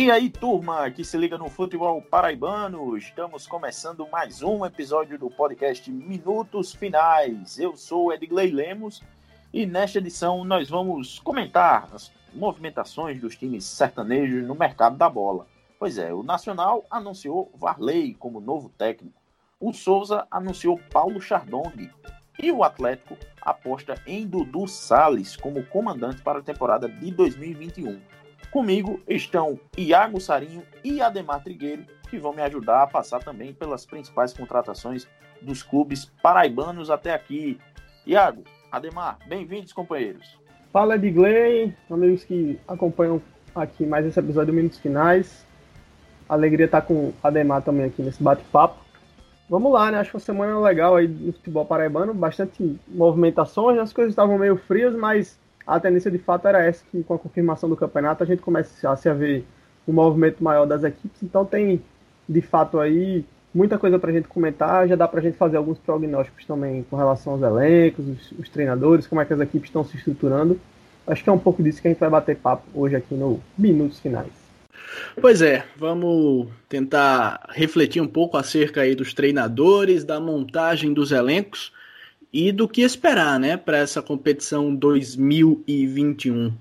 E aí, turma que se liga no futebol paraibano, estamos começando mais um episódio do podcast Minutos Finais. Eu sou Edgley Lemos e nesta edição nós vamos comentar as movimentações dos times sertanejos no mercado da bola. Pois é, o Nacional anunciou Varley como novo técnico, o Souza anunciou Paulo Chardong e o Atlético aposta em Dudu Sales como comandante para a temporada de 2021. Comigo estão Iago Sarinho e Ademar Trigueiro, que vão me ajudar a passar também pelas principais contratações dos clubes paraibanos até aqui. Iago, Ademar, bem-vindos, companheiros. Fala, Edgley, amigos que acompanham aqui mais esse episódio Minutos Finais. Alegria estar com Ademar também aqui nesse bate-papo. Vamos lá, né? Acho que uma semana legal aí no futebol paraibano, bastante movimentações, as coisas estavam meio frias, mas a tendência de fato era essa, que com a confirmação do campeonato a gente começasse a ver um movimento maior das equipes, então tem de fato aí muita coisa para a gente comentar, já dá para a gente fazer alguns prognósticos também com relação aos elencos, os, os, treinadores, como é que as equipes estão se estruturando. Acho que é um pouco disso que a gente vai bater papo hoje aqui no Minutos Finais. Pois é, vamos tentar refletir um pouco acerca aí dos treinadores, da montagem dos elencos e do que esperar, né, para essa competição 2021.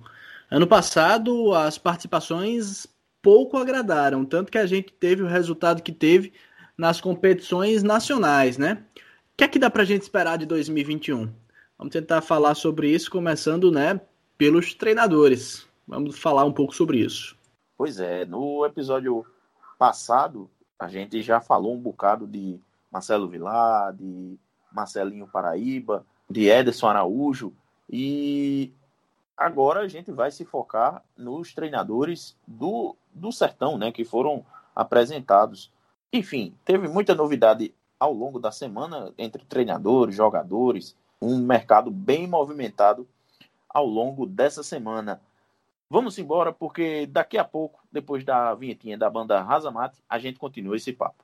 Ano passado, as participações pouco agradaram, tanto que a gente teve o resultado que teve nas competições nacionais, né? O que é que dá para a gente esperar de 2021? Vamos tentar falar sobre isso, começando, né, pelos treinadores. Vamos falar um pouco sobre isso. Pois é, no episódio passado, a gente já falou um bocado de Marcelo Vilar, de Marcelinho Paraíba, de Ederson Araújo, e agora a gente vai se focar nos treinadores do, do Sertão, né, que foram apresentados. Enfim, teve muita novidade ao longo da semana entre treinadores, jogadores, um mercado bem movimentado ao longo dessa semana. Vamos embora, porque daqui a pouco, depois da vinhetinha da banda Razamate, a gente continua esse papo.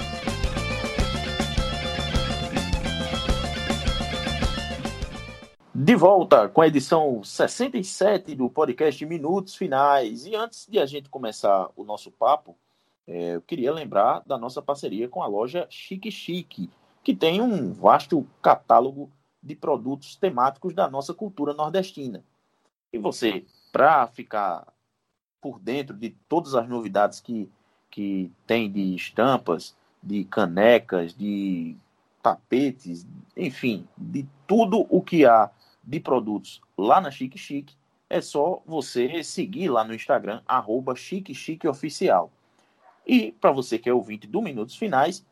De volta com a edição 67 do podcast Minutos Finais. E antes de a gente começar o nosso papo, é, eu queria lembrar da nossa parceria com a loja Chique Chique, que tem um vasto catálogo de produtos temáticos da nossa cultura nordestina. E você, para ficar por dentro de todas as novidades que, que tem de estampas, de canecas, de tapetes, enfim, de tudo o que há de produtos lá na Chique Chique, é só você seguir lá no Instagram, arroba Chique Chique Oficial. E para você que é ouvinte do Minutos Finais,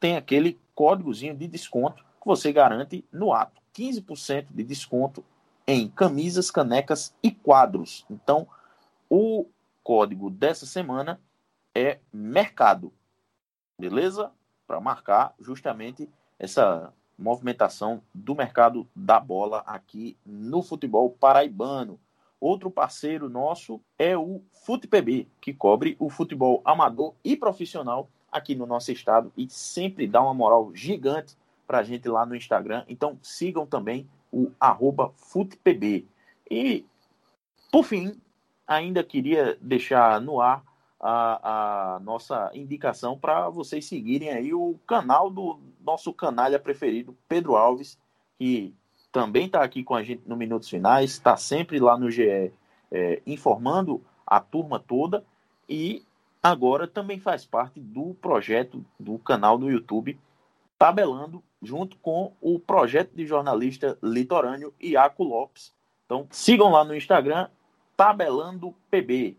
tem aquele códigozinho de desconto que você garante no ato. 15% de desconto em camisas, canecas e quadros. Então, o código dessa semana é mercado. Beleza? Para marcar justamente essa movimentação do mercado da bola aqui no futebol paraibano. Outro parceiro nosso é o FutePB, que cobre o futebol amador e profissional aqui no nosso estado e sempre dá uma moral gigante para a gente lá no Instagram. Então sigam também o FutePB. E, por fim, ainda queria deixar no ar a, a nossa indicação para vocês seguirem aí o canal do nosso canalha preferido, Pedro Alves, que também está aqui com a gente no Minutos Finais, está sempre lá no GE é, informando a turma toda e agora também faz parte do projeto do canal no YouTube Tabelando, junto com o projeto de jornalista litorâneo Iaco Lopes. Então sigam lá no Instagram Tabelando PB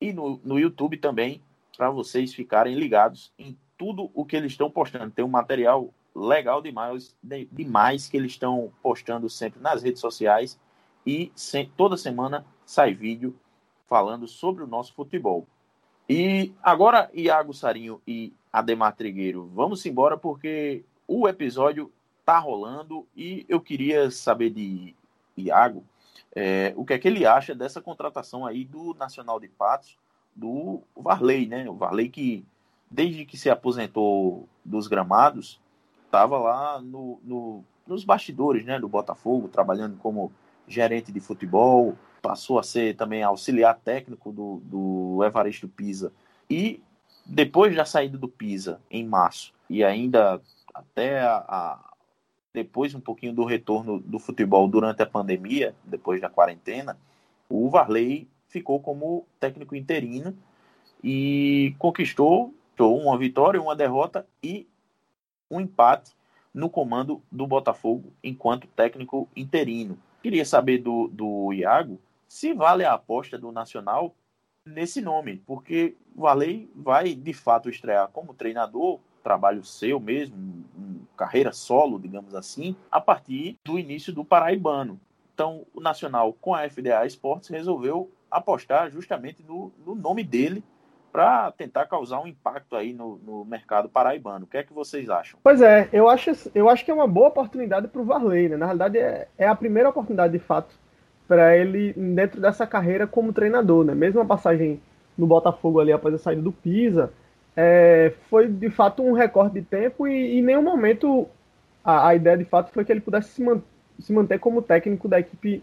e no, no YouTube também, para vocês ficarem ligados em tudo o que eles estão postando. Tem um material legal demais, demais que eles estão postando sempre nas redes sociais e toda semana sai vídeo falando sobre o nosso futebol. E agora, Iago Sarinho e Ademar Trigueiro, vamos embora porque o episódio tá rolando e eu queria saber de Iago é, o que é que ele acha dessa contratação aí do Nacional de Patos, do Varley, né? O Varley que, desde que se aposentou dos gramados, estava lá no, no, nos bastidores né, do Botafogo, trabalhando como gerente de futebol, passou a ser também auxiliar técnico do, do Evaristo Pisa. E depois da saída do Pisa, em março, e ainda até a, a, depois um pouquinho do retorno do futebol durante a pandemia, depois da quarentena, o Varley ficou como técnico interino e conquistou uma vitória, uma derrota e um empate no comando do Botafogo enquanto técnico interino. Queria saber do, do Iago se vale a aposta do Nacional nesse nome, porque o Varley vai de fato estrear como treinador, trabalho seu mesmo, carreira solo, digamos assim, a partir do início do Paraibano. Então, o Nacional, com a FDA Esportes, resolveu apostar justamente no, no nome dele para tentar causar um impacto aí no, no, mercado paraibano. O que é que vocês acham? Pois é, eu acho, eu acho que é uma boa oportunidade para o Varley. Né? Na realidade, é, é a primeira oportunidade de fato para ele dentro dessa carreira como treinador. Né? Mesmo a passagem no Botafogo ali após a saída do Pisa, é, foi de fato um recorde de tempo e, em nenhum momento a, a, ideia de fato foi que ele pudesse se, man, se manter como técnico da equipe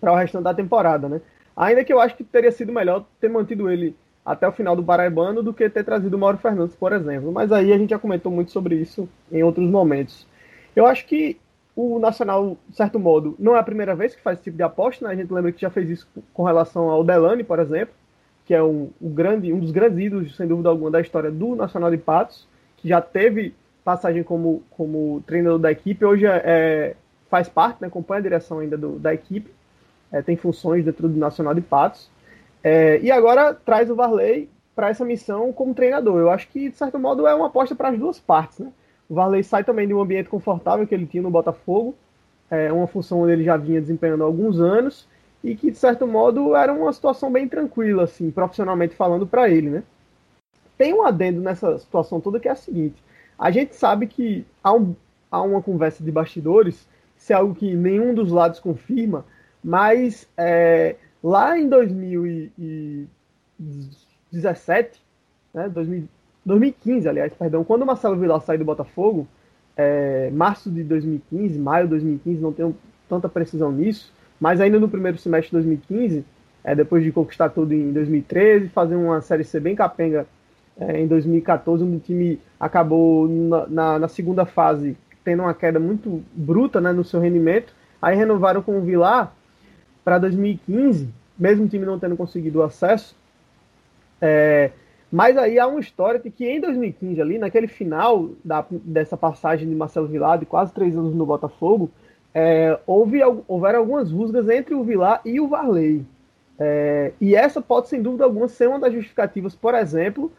para o restante da temporada. Né? Ainda que eu acho que teria sido melhor ter mantido ele até o final do Paraibano do que ter trazido o Mauro Fernandes, por exemplo. Mas aí a gente já comentou muito sobre isso em outros momentos. Eu acho que o Nacional, de certo modo, não é a primeira vez que faz esse tipo de aposta, né? A gente lembra que já fez isso com relação ao Delane, por exemplo, que é um, grande, um dos grandes ídolos, sem dúvida alguma, da história do Nacional de Patos, que já teve passagem como, como treinador da equipe, hoje é, é faz parte, né, acompanha a direção ainda do, da equipe, é, tem funções dentro do Nacional de Patos. É, e agora traz o Varley para essa missão como treinador. Eu acho que, de certo modo, é uma aposta para as duas partes. Né? O Varley sai também de um ambiente confortável que ele tinha no Botafogo, é uma função onde ele já vinha desempenhando há alguns anos, e que, de certo modo, era uma situação bem tranquila, assim, profissionalmente falando para ele. Né? Tem um adendo nessa situação toda que é a seguinte: a gente sabe que há, um, há uma conversa de bastidores, se é algo que nenhum dos lados confirma, mas é, Lá em 2017, né, 2015, aliás, perdão, quando o Marcelo Vilar saiu do Botafogo, é, março de 2015, maio de 2015, não tenho tanta precisão nisso, mas ainda no primeiro semestre de 2015, é, depois de conquistar tudo em 2013, fazer uma Série C bem capenga é, em 2014, onde o time acabou na, na, na, segunda fase tendo uma queda muito bruta né, no seu rendimento, aí renovaram com o Vilar para 2015, mesmo o time não tendo conseguido o acesso. É, mas aí há uma história de que em 2015, ali, naquele final da, dessa passagem de Marcelo Vilar, de quase três anos no Botafogo, é, houve, houveram algumas rusgas entre o Vilar e o Varley. É, e essa pode, sem dúvida alguma, ser uma das justificativas, por exemplo,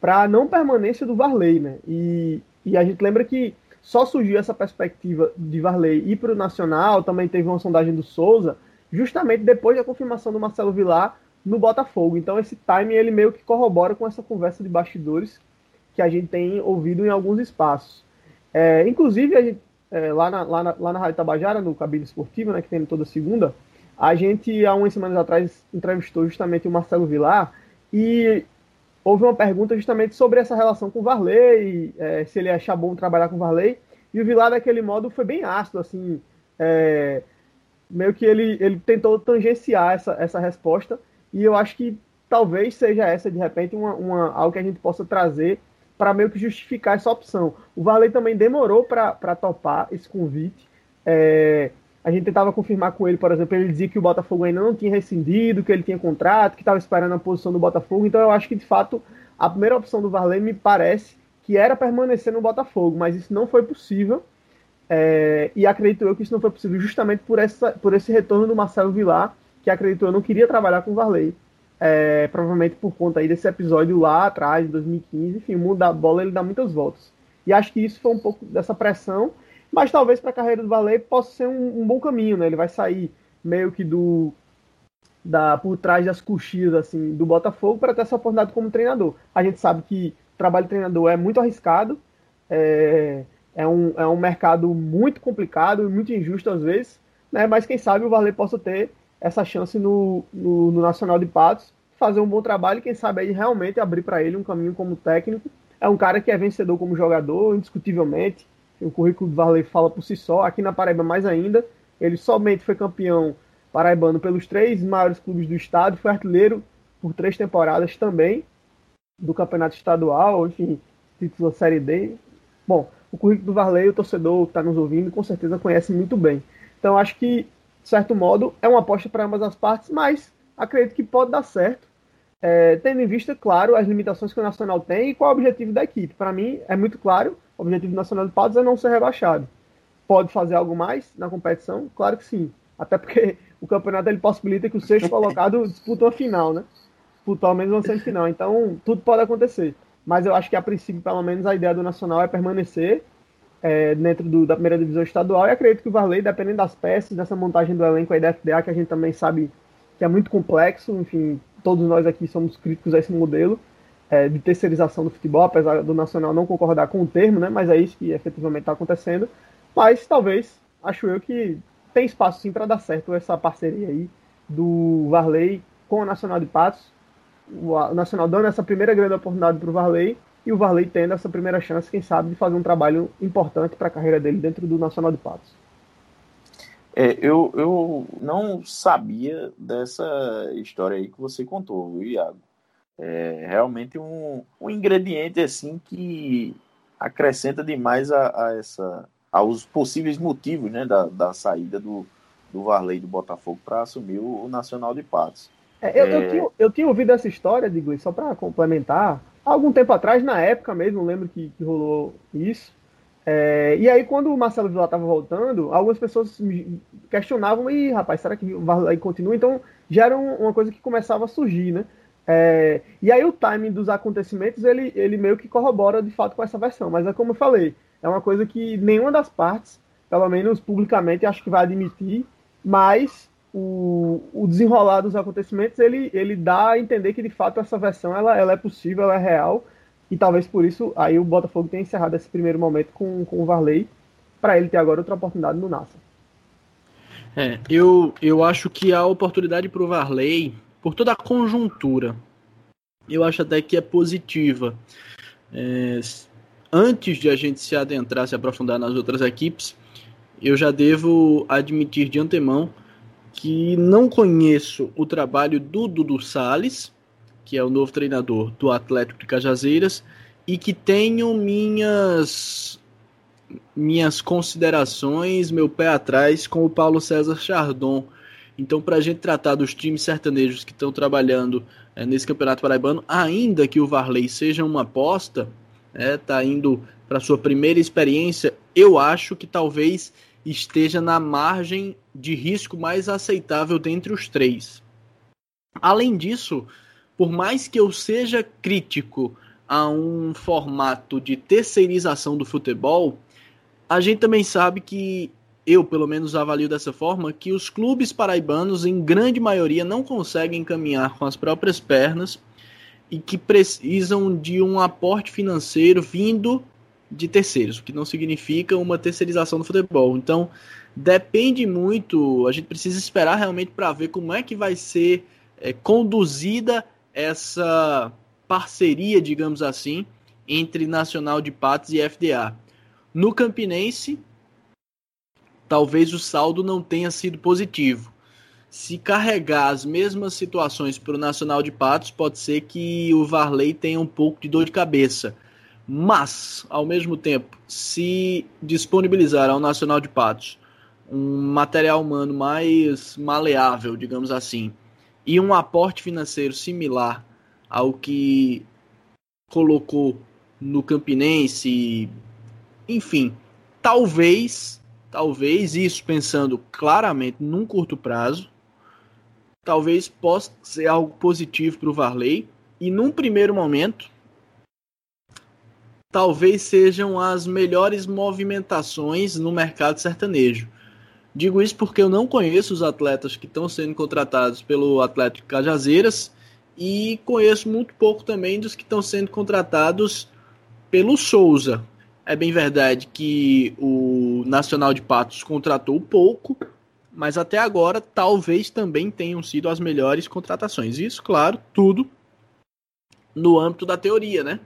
para a não permanência do Varley. Né? E, e a gente lembra que só surgiu essa perspectiva de Varley ir para o Nacional, também teve uma sondagem do Souza, justamente depois da confirmação do Marcelo Vilar no Botafogo. Então esse time ele meio que corrobora com essa conversa de bastidores que a gente tem ouvido em alguns espaços. É, inclusive, a gente, é, lá, na, lá, na, lá na Rádio Tabajara, no Cabine Esportivo, né, que tem toda segunda, a gente, há umas semanas atrás, entrevistou justamente o Marcelo Vilar e houve uma pergunta justamente sobre essa relação com o Varley, é, se ele achar bom trabalhar com o Varley, e o Vilar, daquele modo, foi bem ácido, assim, é, meio que ele, ele tentou tangenciar essa, essa resposta, e eu acho que talvez seja essa, de repente, uma, uma algo que a gente possa trazer para meio que justificar essa opção. O Varley também demorou para topar esse convite. É, a gente tentava confirmar com ele, por exemplo, ele dizia que o Botafogo ainda não tinha rescindido, que ele tinha contrato, que estava esperando a posição do Botafogo. Então eu acho que, de fato, a primeira opção do Varley me parece que era permanecer no Botafogo, mas isso não foi possível. É, e acredito eu que isso não foi possível justamente por, essa, por esse retorno do Marcelo Vilar, que acredito eu não queria trabalhar com o Varley. É, provavelmente por conta aí desse episódio lá atrás, em 2015. Enfim, o mundo da bola ele dá muitas voltas. E acho que isso foi um pouco dessa pressão, mas talvez para a carreira do Varley possa ser um, um, bom caminho, né? Ele vai sair meio que do da por trás das coxias assim do Botafogo para ter essa oportunidade como treinador. A gente sabe que trabalho de treinador é muito arriscado. É, É um, é um mercado muito complicado e muito injusto às vezes, né? Mas quem sabe o Varley possa ter essa chance no, no, no Nacional de Patos, fazer um bom trabalho e quem sabe aí realmente abrir para ele um caminho como técnico. É um cara que é vencedor como jogador, indiscutivelmente. O currículo do Varley fala por si só. Aqui na Paraíba mais ainda. Ele somente foi campeão paraibano pelos três maiores clubes do estado, foi artilheiro por três temporadas também do campeonato estadual, enfim, título da Série D. Bom, o currículo do Varley, o torcedor que está nos ouvindo, com certeza conhece muito bem. Então, acho que, certo modo, é uma aposta para ambas as partes, mas acredito que pode dar certo, é, tendo em vista, claro, as limitações que o Nacional tem e qual é o objetivo da equipe. Para mim, é muito claro, o objetivo do Nacional de Patos é não ser rebaixado. Pode fazer algo mais na competição? Claro que sim. Até porque o campeonato ele possibilita que o sexto colocado disputa uma final, né? Disputa ao menos uma semifinal. Então, tudo pode acontecer. Mas eu acho que, a princípio, pelo menos, a ideia do Nacional é permanecer é, dentro do, da primeira divisão estadual. E acredito que o Varley, dependendo das peças, dessa montagem do elenco aí da FDA, que a gente também sabe que é muito complexo, enfim, todos nós aqui somos críticos a esse modelo é, de terceirização do futebol, apesar do Nacional não concordar com o termo, né? Mas é isso que efetivamente está acontecendo. Mas talvez, acho eu que tem espaço sim para dar certo essa parceria aí do Varley com o Nacional de Patos. O Nacional dando essa primeira grande oportunidade para o Varley e o Varley tendo essa primeira chance, quem sabe, de fazer um trabalho importante para a carreira dele dentro do Nacional de Patos. É, eu, eu não sabia dessa história aí que você contou, viu, Iago? É realmente um, um ingrediente assim que acrescenta demais a, a essa aos possíveis motivos né, da, da saída do, do Varley do Botafogo para assumir o, o, Nacional de Patos. É, eu, é... eu, tinha, eu tinha ouvido essa história, digo, só para complementar, algum tempo atrás, na época mesmo, lembro que, que rolou isso. É, e aí, quando o Marcelo Vila estava voltando, algumas pessoas questionavam, e rapaz, será que o Varley continua? Então, já era uma coisa que começava a surgir, né? É, e aí o timing dos acontecimentos, ele, ele meio que corrobora de fato com essa versão. Mas é como eu falei, é uma coisa que nenhuma das partes, pelo menos publicamente, acho que vai admitir, mas o, o desenrolar dos acontecimentos, ele, ele dá a entender que de fato essa versão ela, ela é possível, ela é real, e talvez por isso aí o Botafogo tenha encerrado esse primeiro momento com, com o Varley, para ele ter agora outra oportunidade no NASA. É, eu, eu acho que a oportunidade para o Varley, por toda a conjuntura, eu acho até que é positiva. É, antes de a gente se adentrar, se aprofundar nas outras equipes, eu já devo admitir de antemão que não conheço o trabalho do Dudu Salles, que é o novo treinador do Atlético de Cajazeiras, e que tenho minhas minhas considerações, meu pé atrás com o Paulo César Chardon. Então, para a gente tratar dos times sertanejos que estão trabalhando é, nesse Campeonato Paraibano, ainda que o Varley seja uma aposta, está é, indo para sua primeira experiência, eu acho que talvez esteja na margem de risco mais aceitável dentre os três. Além disso, por mais que eu seja crítico a um formato de terceirização do futebol, a gente também sabe que eu, pelo menos, avalio dessa forma que os clubes paraibanos, em grande maioria, não conseguem caminhar com as próprias pernas e que precisam de um aporte financeiro vindo de terceiros, o que não significa uma terceirização do futebol. Então, depende muito, a gente precisa esperar realmente para ver como é que vai ser é, conduzida essa parceria, digamos assim, entre Nacional de Patos e FDA. No Campinense, talvez o saldo não tenha sido positivo se carregar as mesmas situações para o Nacional de Patos, pode ser que o Varley tenha um pouco de dor de cabeça. Mas, ao mesmo tempo, se disponibilizar ao Nacional de Patos um material humano mais maleável, digamos assim, e um aporte financeiro similar ao que colocou no Campinense, enfim, talvez, talvez isso pensando claramente num curto prazo, talvez possa ser algo positivo para o Varley. E num primeiro momento, talvez sejam as melhores movimentações no mercado sertanejo. Digo isso porque eu não conheço os atletas que estão sendo contratados pelo Atlético Cajazeiras e conheço muito pouco também dos que estão sendo contratados pelo Souza. É bem verdade que o Nacional de Patos contratou pouco, mas até agora talvez também tenham sido as melhores contratações. Isso, claro, tudo no âmbito da teoria, né?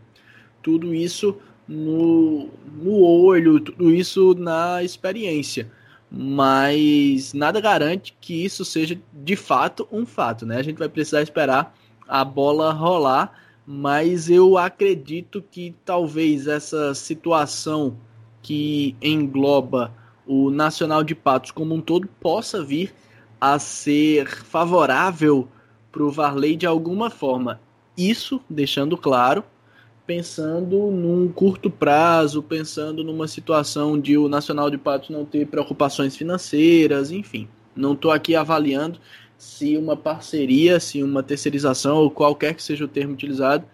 Tudo isso no, no olho, tudo isso na experiência. Mas nada garante que isso seja de fato um fato, né? A gente vai precisar esperar a bola rolar, mas eu acredito que talvez essa situação que engloba o Nacional de Patos como um todo possa vir a ser favorável para o Varley de alguma forma. Isso, deixando claro, pensando num curto prazo, pensando numa situação de o Nacional de Patos não ter preocupações financeiras, enfim. Não estou aqui avaliando se uma parceria, se uma terceirização ou qualquer que seja o termo utilizado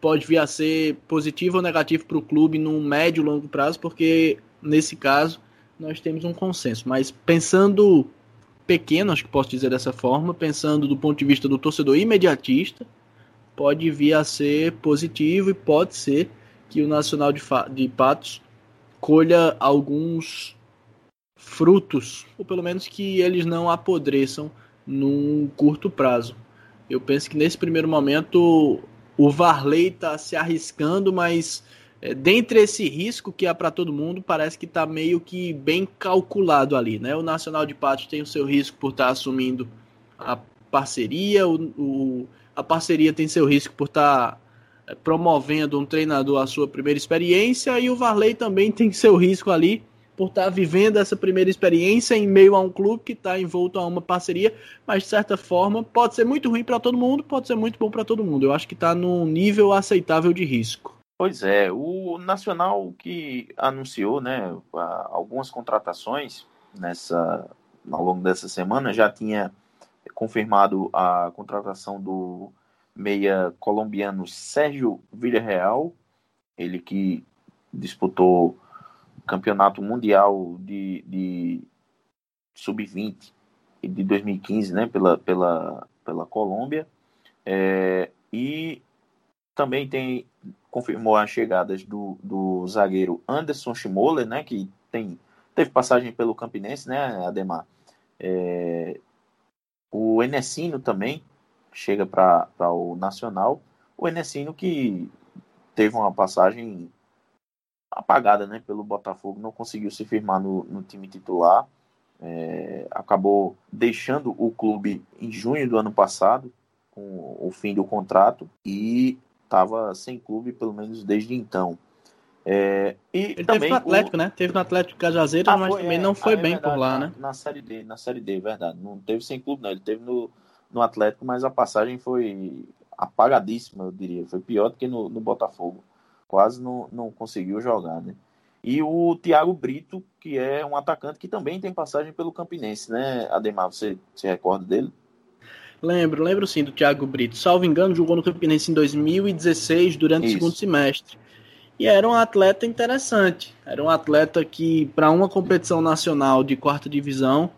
pode vir a ser positivo ou negativo para o clube num médio longo prazo, porque nesse caso nós temos um consenso. Mas pensando pequeno, acho que posso dizer dessa forma, pensando do ponto de vista do torcedor imediatista, pode vir a ser positivo e pode ser que o Nacional de, de Patos colha alguns frutos, ou pelo menos que eles não apodreçam num curto prazo. Eu penso que nesse primeiro momento o Varley está se arriscando, mas é, dentre esse risco que há para todo mundo, parece que está meio que bem calculado ali. Né? O Nacional de Patos tem o seu risco por estar tá assumindo a parceria, o, o a parceria tem seu risco por estar tá é, promovendo um treinador a sua primeira experiência e o Varley também tem seu risco ali por estar tá vivendo essa primeira experiência em meio a um clube que está envolto a uma parceria, mas de certa forma pode ser muito ruim para todo mundo, pode ser muito bom para todo mundo. Eu acho que está num nível aceitável de risco. Pois é, o Nacional que anunciou, né, algumas contratações nessa ao longo dessa semana já tinha confirmado a contratação do meia colombiano Sérgio Villarreal, ele que disputou campeonato mundial de, de sub-20 de 2015, né, pela, pela, pela Colômbia, é, e também tem confirmou as chegadas do, do zagueiro Anderson Schmoller, né, que tem teve passagem pelo Campinense, né, Ademar, é, o Enesino também chega para o Nacional. O Enesino que teve uma passagem apagada né, pelo Botafogo, não conseguiu se firmar no, no time titular. É, acabou deixando o clube em junho do ano passado, com o fim do contrato, e estava sem clube pelo menos desde então. É, e Ele também teve no Atlético, o... né? Teve no Atlético Cajazeiras, ah, mas foi, também é, não foi ah, é bem verdade, por lá, na, né? Na Série D, na Série D, verdade. Não teve sem clube, não. Ele teve no, no Atlético, mas a passagem foi apagadíssima, eu diria. Foi pior do que no, no Botafogo. Quase não, não conseguiu jogar, né? E o Thiago Brito, que é um atacante que também tem passagem pelo Campinense, né? Ademar, você se recorda dele? Lembro, lembro sim do Thiago Brito. Salvo engano, jogou no Campinense em 2016, durante Isso. o segundo semestre. E era um atleta interessante. Era um atleta que, para uma competição nacional de quarta divisão,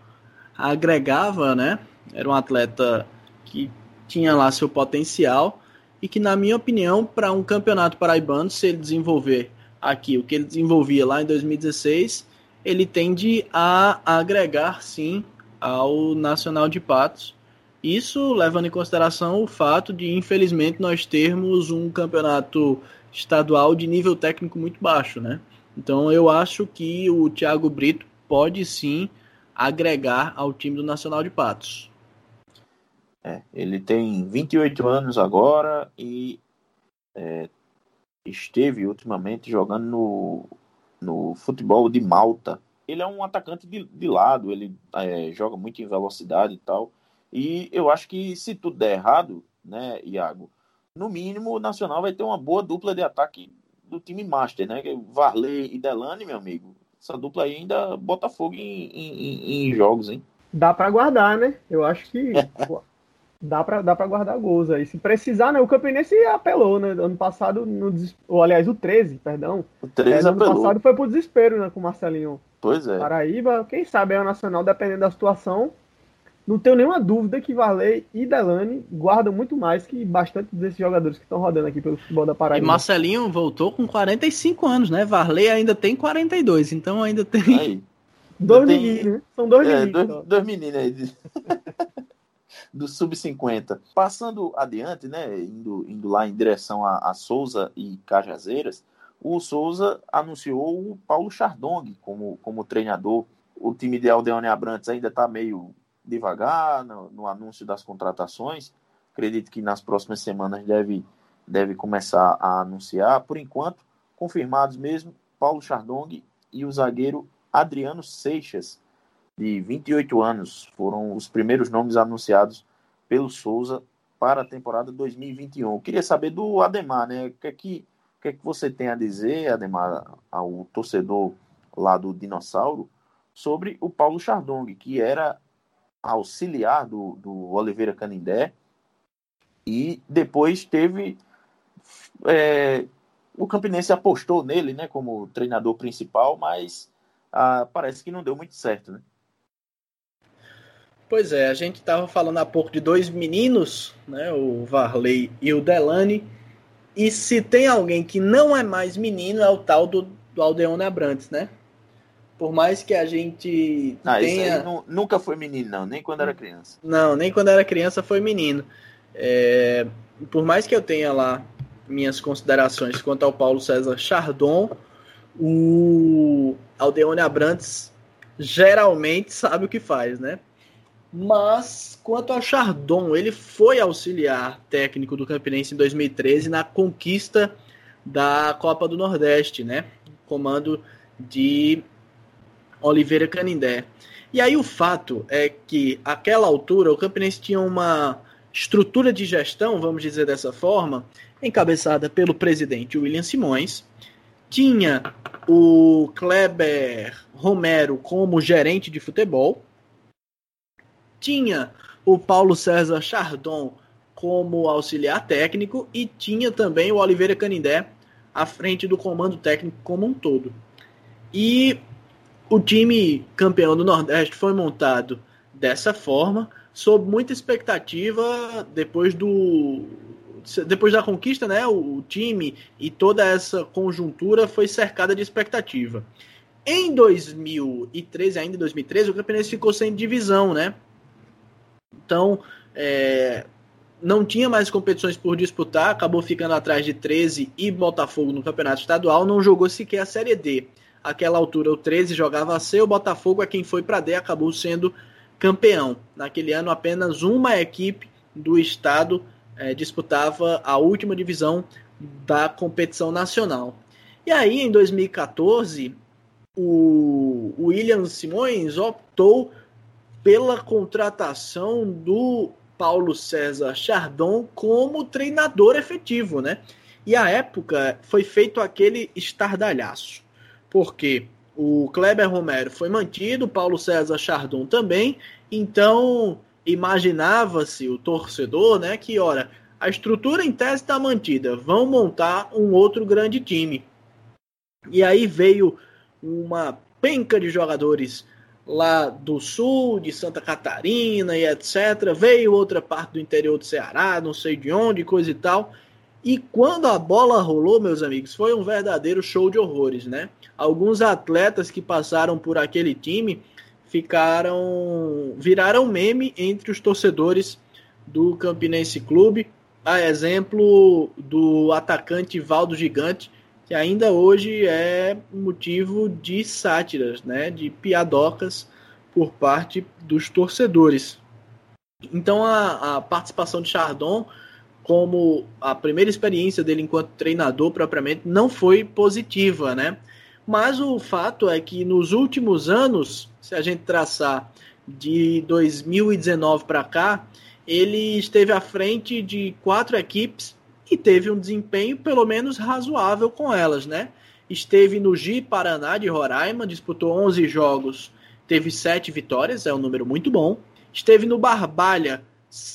agregava, né? Era um atleta que tinha lá seu potencial e que, na minha opinião, para um campeonato paraibano, se ele desenvolver aqui o que ele desenvolvia lá em 2016, ele tende a agregar sim ao Nacional de Patos. Isso levando em consideração o fato de, infelizmente, nós termos um campeonato estadual de nível técnico muito baixo, né? Então eu acho que o Thiago Brito pode sim agregar ao time do Nacional de Patos. É, ele tem 28 anos agora e é, esteve ultimamente jogando no, no futebol de Malta. Ele é um atacante de, de lado, ele é, joga muito em velocidade e tal. E eu acho que se tudo der errado, né, Iago, no mínimo, o Nacional vai ter uma boa dupla de ataque do time Master, né? É Varley e Delane, meu amigo. Essa dupla aí ainda bota fogo em, em, em jogos, hein? Dá para guardar, né? Eu acho que dá para dá pra guardar gols aí. Se precisar, né? O Campinense apelou, né? Ano passado, no, ou aliás, o 13, perdão. O 13 é, ano passado foi pro desespero, né? Com o Marcelinho. Pois é. Paraíba, quem sabe é o Nacional, dependendo da situação, não tenho nenhuma dúvida que Varley e Delane guardam muito mais que bastante desses jogadores que estão rodando aqui pelo futebol da Paraíba. E Marcelinho voltou com 45 anos, né? Varley ainda tem 42, então ainda tem. Aí. Dois tem... meninos, né? São dois é, meninos. Dois, dois meninos aí. do sub-50. Passando adiante, né, indo, indo lá em direção a, a Souza e Cajazeiras, o Souza anunciou o Paulo Chardong como, como treinador. O time de Aldeone Abrantes ainda está meio devagar no, no, anúncio das contratações. Acredito que nas próximas semanas deve, deve começar a anunciar. Por enquanto, confirmados mesmo Paulo Chardong e o zagueiro Adriano Seixas, de 28 anos. Foram os primeiros nomes anunciados pelo Souza para a temporada 2021. Eu queria saber do Ademar, né? O que é que, o que, é que você tem a dizer, Ademar, ao torcedor lá do Dinossauro, sobre o Paulo Chardong, que era auxiliar do, do Oliveira Canindé e depois teve. É, o Campinense apostou nele né, como treinador principal, mas ah, parece que não deu muito certo. Né? Pois é, a gente estava falando há pouco de dois meninos, né, o Varley e o Delane. E se tem alguém que não é mais menino, é o tal do, do Aldeone Abrantes, né? Por mais que a gente ah, tenha... Não, nunca foi menino, não, nem quando era criança. Não, nem quando era criança foi menino. É... Por mais que eu tenha lá minhas considerações quanto ao Paulo César Chardon, o Aldeone Abrantes geralmente sabe o que faz, né? Mas quanto ao Chardon, ele foi auxiliar técnico do Campinense em 2013 na conquista da Copa do Nordeste, né? Comando de Oliveira Canindé. E aí o fato é que, àquela altura, o Campinense tinha uma estrutura de gestão, vamos dizer dessa forma, encabeçada pelo presidente William Simões, tinha o Kleber Romero como gerente de futebol, tinha o Paulo César Chardon como auxiliar técnico e tinha também o Oliveira Canindé à frente do comando técnico como um todo. E o time campeão do Nordeste foi montado dessa forma, sob muita expectativa depois do depois da conquista, né, o time e toda essa conjuntura foi cercada de expectativa. Em 2013, ainda em 2013, o Campinense ficou sem divisão, né? Então, é, não tinha mais competições por disputar, acabou ficando atrás de 13 e Botafogo no campeonato estadual, não jogou sequer a Série D. Aquela altura, o 13 jogava a C, o Botafogo é quem foi para D, acabou sendo campeão. Naquele ano, apenas uma equipe do estado é, disputava a última divisão da competição nacional. E aí, em 2014, o William Simões optou pela contratação do Paulo César Chardon como treinador efetivo, né? E à época foi feito aquele estardalhaço, porque o Kleber Romero foi mantido, Paulo César Chardon também, então imaginava-se o torcedor, né, que ora, a estrutura em tese está mantida, vão montar um outro grande time. E aí veio uma penca de jogadores lá do sul, de Santa Catarina e etc. Veio outra parte do interior do Ceará, não sei de onde, coisa e tal. E quando a bola rolou, meus amigos, foi um verdadeiro show de horrores, né? Alguns atletas que passaram por aquele time ficaram viraram meme entre os torcedores do Campinense Clube, a exemplo do atacante Valdo Gigante, que ainda hoje é motivo de sátiras, né, de piadocas por parte dos torcedores. Então a, a participação de Chardon, como a primeira experiência dele enquanto treinador propriamente, não foi positiva, né? Mas o fato é que nos últimos anos, se a gente traçar de 2019 para cá, ele esteve à frente de quatro equipes e teve um desempenho pelo menos razoável com elas, né? Esteve no Gi Paraná de Roraima, disputou 11 jogos, teve 7 vitórias, é um número muito bom. Esteve no Barbalha,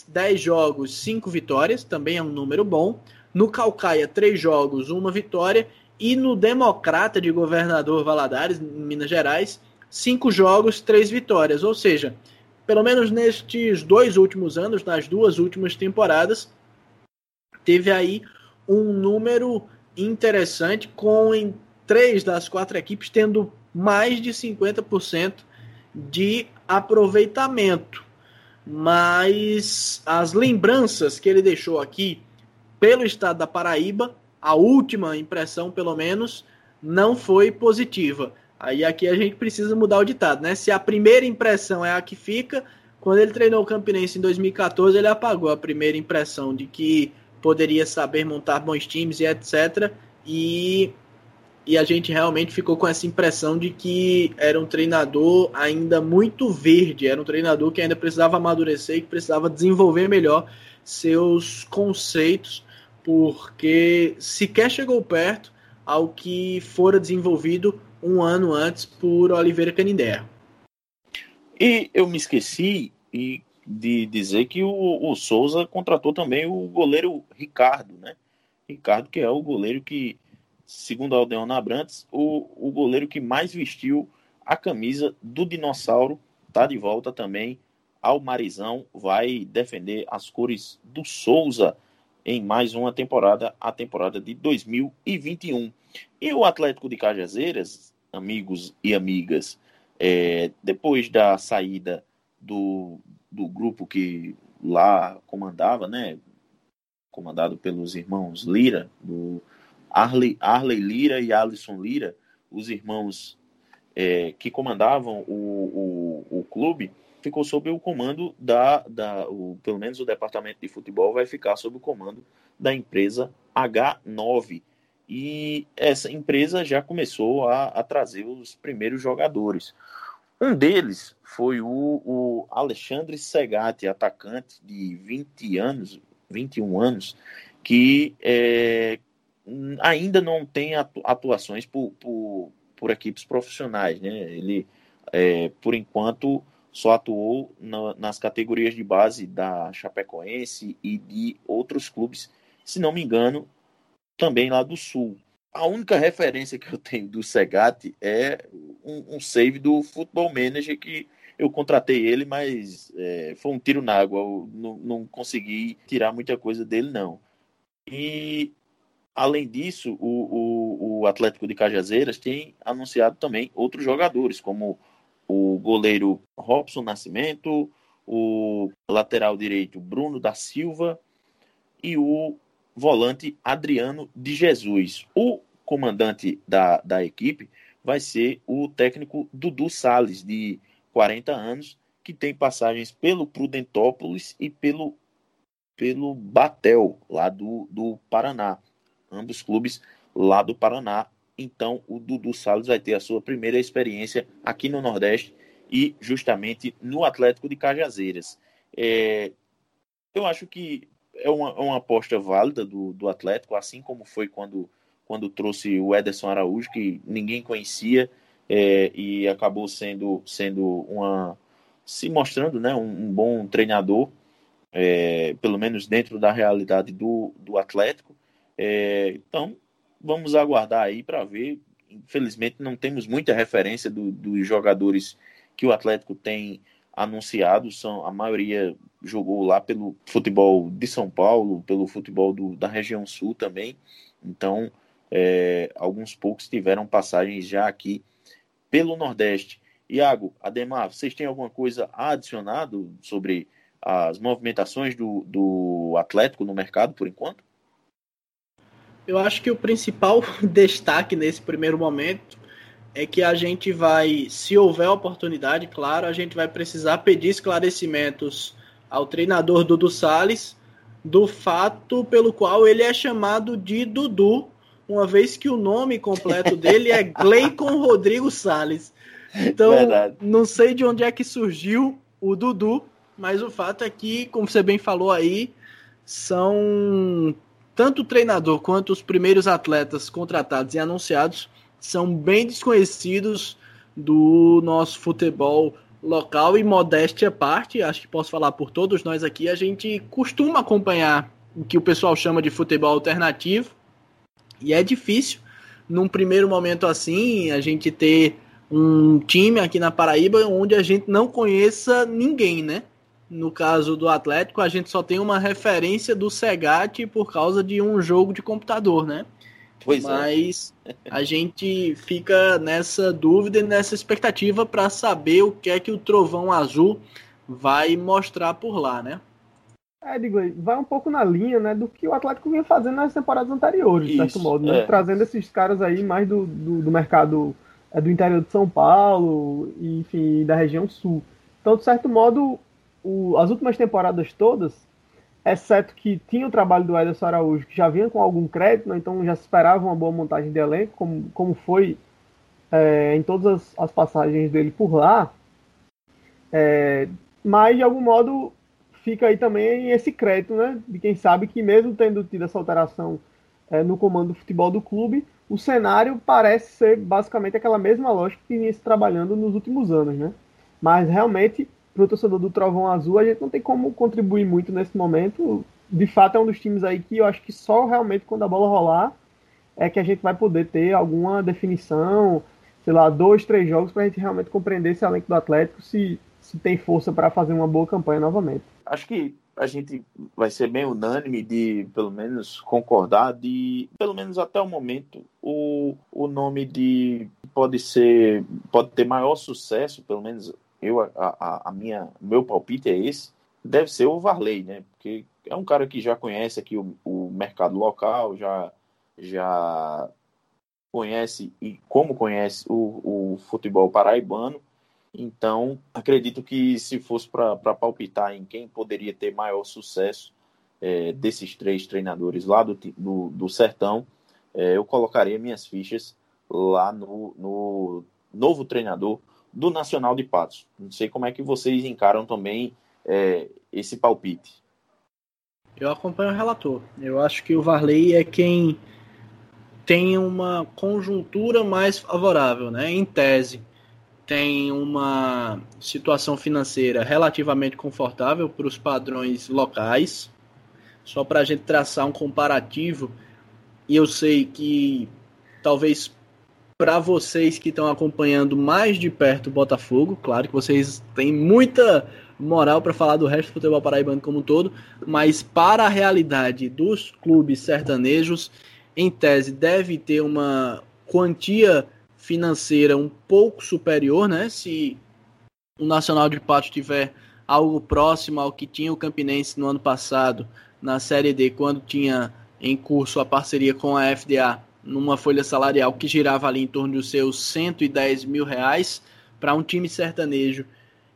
10 jogos, 5 vitórias, também é um número bom. No Calcaia, 3 jogos, 1 vitória. E no Democrata de Governador Valadares, em Minas Gerais, 5 jogos, 3 vitórias. Ou seja, pelo menos nestes dois últimos anos, nas duas últimas temporadas, teve aí um número interessante, com em três das quatro equipes tendo mais de 50% de aproveitamento. Mas as lembranças que ele deixou aqui pelo estado da Paraíba, a última impressão, pelo menos, não foi positiva. Aí aqui a gente precisa mudar o ditado, né? Se a primeira impressão é a que fica, quando ele treinou o Campinense em 2014, ele apagou a primeira impressão de que poderia saber montar bons times e etc. E, e a gente realmente ficou com essa impressão de que era um treinador ainda muito verde, era um treinador que ainda precisava amadurecer que precisava desenvolver melhor seus conceitos, porque sequer chegou perto ao que fora desenvolvido um ano antes por Oliveira Canindé. E eu me esqueci de dizer que o, o Souza contratou também o goleiro Ricardo, né? Ricardo, que é o goleiro que, segundo Aldeon Abrantes, o, o goleiro que mais vestiu a camisa do dinossauro, tá de volta também ao Marizão, vai defender as cores do Souza em mais uma temporada, a temporada de 2021. E o Atlético de Cajazeiras, amigos e amigas, é, depois da saída do, do grupo que lá comandava, né? Comandado pelos irmãos Lira, do Arley, Arley Lira e Alisson Lira, os irmãos é, que comandavam o, o, o, clube, ficou sob o comando da, da o, pelo menos o departamento de futebol vai ficar sob o comando da empresa H9, e essa empresa já começou a, a trazer os primeiros jogadores. Um deles foi o, o Alexandre Segatti, atacante de 20 anos, 21 anos, que é, ainda não tem atuações por, por, por equipes profissionais. Né? Ele, é, por enquanto, só atuou na, nas categorias de base da Chapecoense e de outros clubes, se não me engano, também lá do Sul. A única referência que eu tenho do Segatti é um, um save do Football Manager que eu contratei ele, mas é, foi um tiro na água. Eu não, não consegui tirar muita coisa dele, não. E além disso, o, o, o, Atlético de Cajazeiras tem anunciado também outros jogadores, como o goleiro Robson Nascimento, o lateral direito Bruno da Silva e o volante Adriano de Jesus. O comandante da, da equipe vai ser o técnico Dudu Sales, de 40 anos, que tem passagens pelo Prudentópolis e pelo, pelo Batel, lá do, do Paraná. Ambos clubes lá do Paraná. Então, o Dudu Salles vai ter a sua primeira experiência aqui no Nordeste e justamente no Atlético de Cajazeiras. É, eu acho que é uma, é uma aposta válida do, do Atlético, assim como foi quando, quando trouxe o Ederson Araújo, que ninguém conhecia é, e acabou sendo, sendo uma. se mostrando né, um, um bom treinador, é, pelo menos dentro da realidade do, do Atlético. É, então, vamos aguardar aí para ver. Infelizmente, não temos muita referência do, dos jogadores que o Atlético tem anunciado, são a maioria jogou lá pelo futebol de São Paulo, pelo futebol do, da região sul também. Então, é, alguns poucos tiveram passagens já aqui pelo Nordeste. Iago, Ademar, vocês têm alguma coisa adicionado sobre as movimentações do, do Atlético no mercado por enquanto? Eu acho que o principal destaque nesse primeiro momento é que a gente vai, se houver oportunidade, claro, a gente vai precisar pedir esclarecimentos ao treinador Dudu Sales do fato pelo qual ele é chamado de Dudu, uma vez que o nome completo dele é Gleicon Rodrigo Sales. Então, Verdade. não sei de onde é que surgiu o Dudu, mas o fato é que, como você bem falou aí, são tanto o treinador quanto os primeiros atletas contratados e anunciados são bem desconhecidos do nosso futebol local e modéstia à parte, acho que posso falar por todos nós aqui, a gente costuma acompanhar o que o pessoal chama de futebol alternativo e é difícil num primeiro momento assim a gente ter um time aqui na Paraíba onde a gente não conheça ninguém, né? No caso do Atlético, a gente só tem uma referência do Segate por causa de um jogo de computador, né? Pois é. Mas é. a gente fica nessa dúvida e nessa expectativa para saber o que é que o Trovão Azul vai mostrar por lá, né? É, digo, vai um pouco na linha né, do que o Atlético vinha fazendo nas temporadas anteriores, de certo modo, né? É. Trazendo esses caras aí mais do, do, do mercado é, do interior de São Paulo e, enfim, da região sul. Então, de certo modo, o, as últimas temporadas todas, exceto que tinha o trabalho do Ederson Araújo, que já vinha com algum crédito, né, então já se esperava uma boa montagem de elenco, como, como foi é, em todas as, as, passagens dele por lá. É, mas, de algum modo, fica aí também esse crédito, né? De quem sabe que mesmo tendo tido essa alteração é, no comando do futebol do clube, o cenário parece ser basicamente aquela mesma lógica que vinha se trabalhando nos últimos anos, né? Mas realmente, para o torcedor do Trovão Azul, a gente não tem como contribuir muito nesse momento. De fato, é um dos times aí que eu acho que só realmente quando a bola rolar é que a gente vai poder ter alguma definição, sei lá, dois, três jogos para a gente realmente compreender esse elenco do Atlético se, se tem força para fazer uma boa campanha novamente acho que a gente vai ser bem unânime de, pelo menos, concordar de, pelo menos até o momento, o, o nome de pode ser, pode ter maior sucesso, pelo menos eu, a, a, a minha, meu palpite é esse, deve ser o Varley, né? Porque é um cara que já conhece aqui o, o mercado local, já, já conhece e como conhece o, o futebol paraibano então, acredito que se fosse para palpitar em quem poderia ter maior sucesso é, desses três treinadores lá do, do, do Sertão, é, eu colocaria minhas fichas lá no, no novo treinador do Nacional de Patos. Não sei como é que vocês encaram também é, esse palpite. Eu acompanho o relator. Eu acho que o Varley é quem tem uma conjuntura mais favorável, né? Em tese tem uma situação financeira relativamente confortável para os padrões locais. Só para a gente traçar um comparativo, e eu sei que talvez para vocês que estão acompanhando mais de perto o Botafogo, claro que vocês têm muita moral para falar do resto do futebol paraibano como um todo, mas para a realidade dos clubes sertanejos, em tese deve ter uma quantia financeira um pouco superior, né? Se o Nacional de Pato tiver algo próximo ao que tinha o Campinense no ano passado na Série D, quando tinha em curso a parceria com a FDA, numa folha salarial que girava ali em torno dos seus 110 mil reais, para um time sertanejo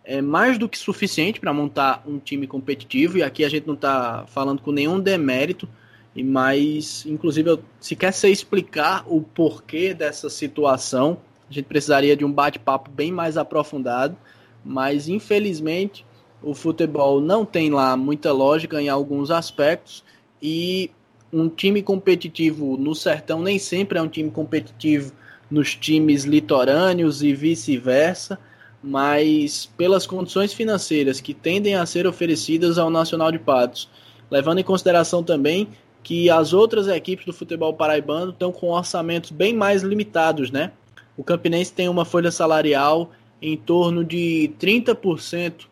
é mais do que suficiente para montar um time competitivo, e aqui a gente não está falando com nenhum demérito, e mais, inclusive, se quer se explicar o porquê dessa situação, a gente precisaria de um bate-papo bem mais aprofundado, mas infelizmente o futebol não tem lá muita lógica em alguns aspectos e um time competitivo no sertão nem sempre é um time competitivo nos times litorâneos e vice-versa, mas pelas condições financeiras que tendem a ser oferecidas ao Nacional de Patos, levando em consideração também que as outras equipes do futebol paraibano estão com orçamentos bem mais limitados, né? O Campinense tem uma folha salarial em torno de 30%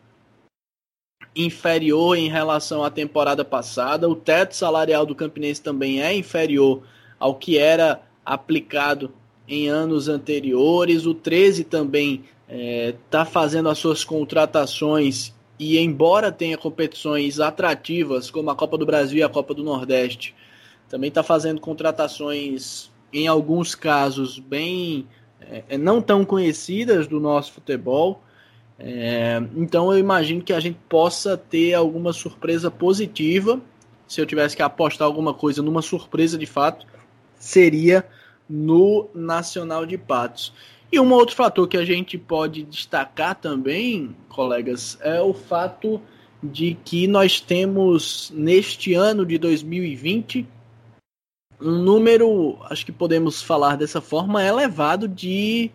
inferior em relação à temporada passada. O teto salarial do Campinense também é inferior ao que era aplicado em anos anteriores. O 13 também está é, tá fazendo as suas contratações e embora tenha competições atrativas como a Copa do Brasil e a Copa do Nordeste, também está fazendo contratações em alguns casos bem é, não tão conhecidas do nosso futebol. É, então eu imagino que a gente possa ter alguma surpresa positiva. Se eu tivesse que apostar alguma coisa numa surpresa de fato, seria no Nacional de Patos. E um outro fator que a gente pode destacar também, colegas, é o fato de que nós temos neste ano de 2020 um número, acho que podemos falar dessa forma, elevado de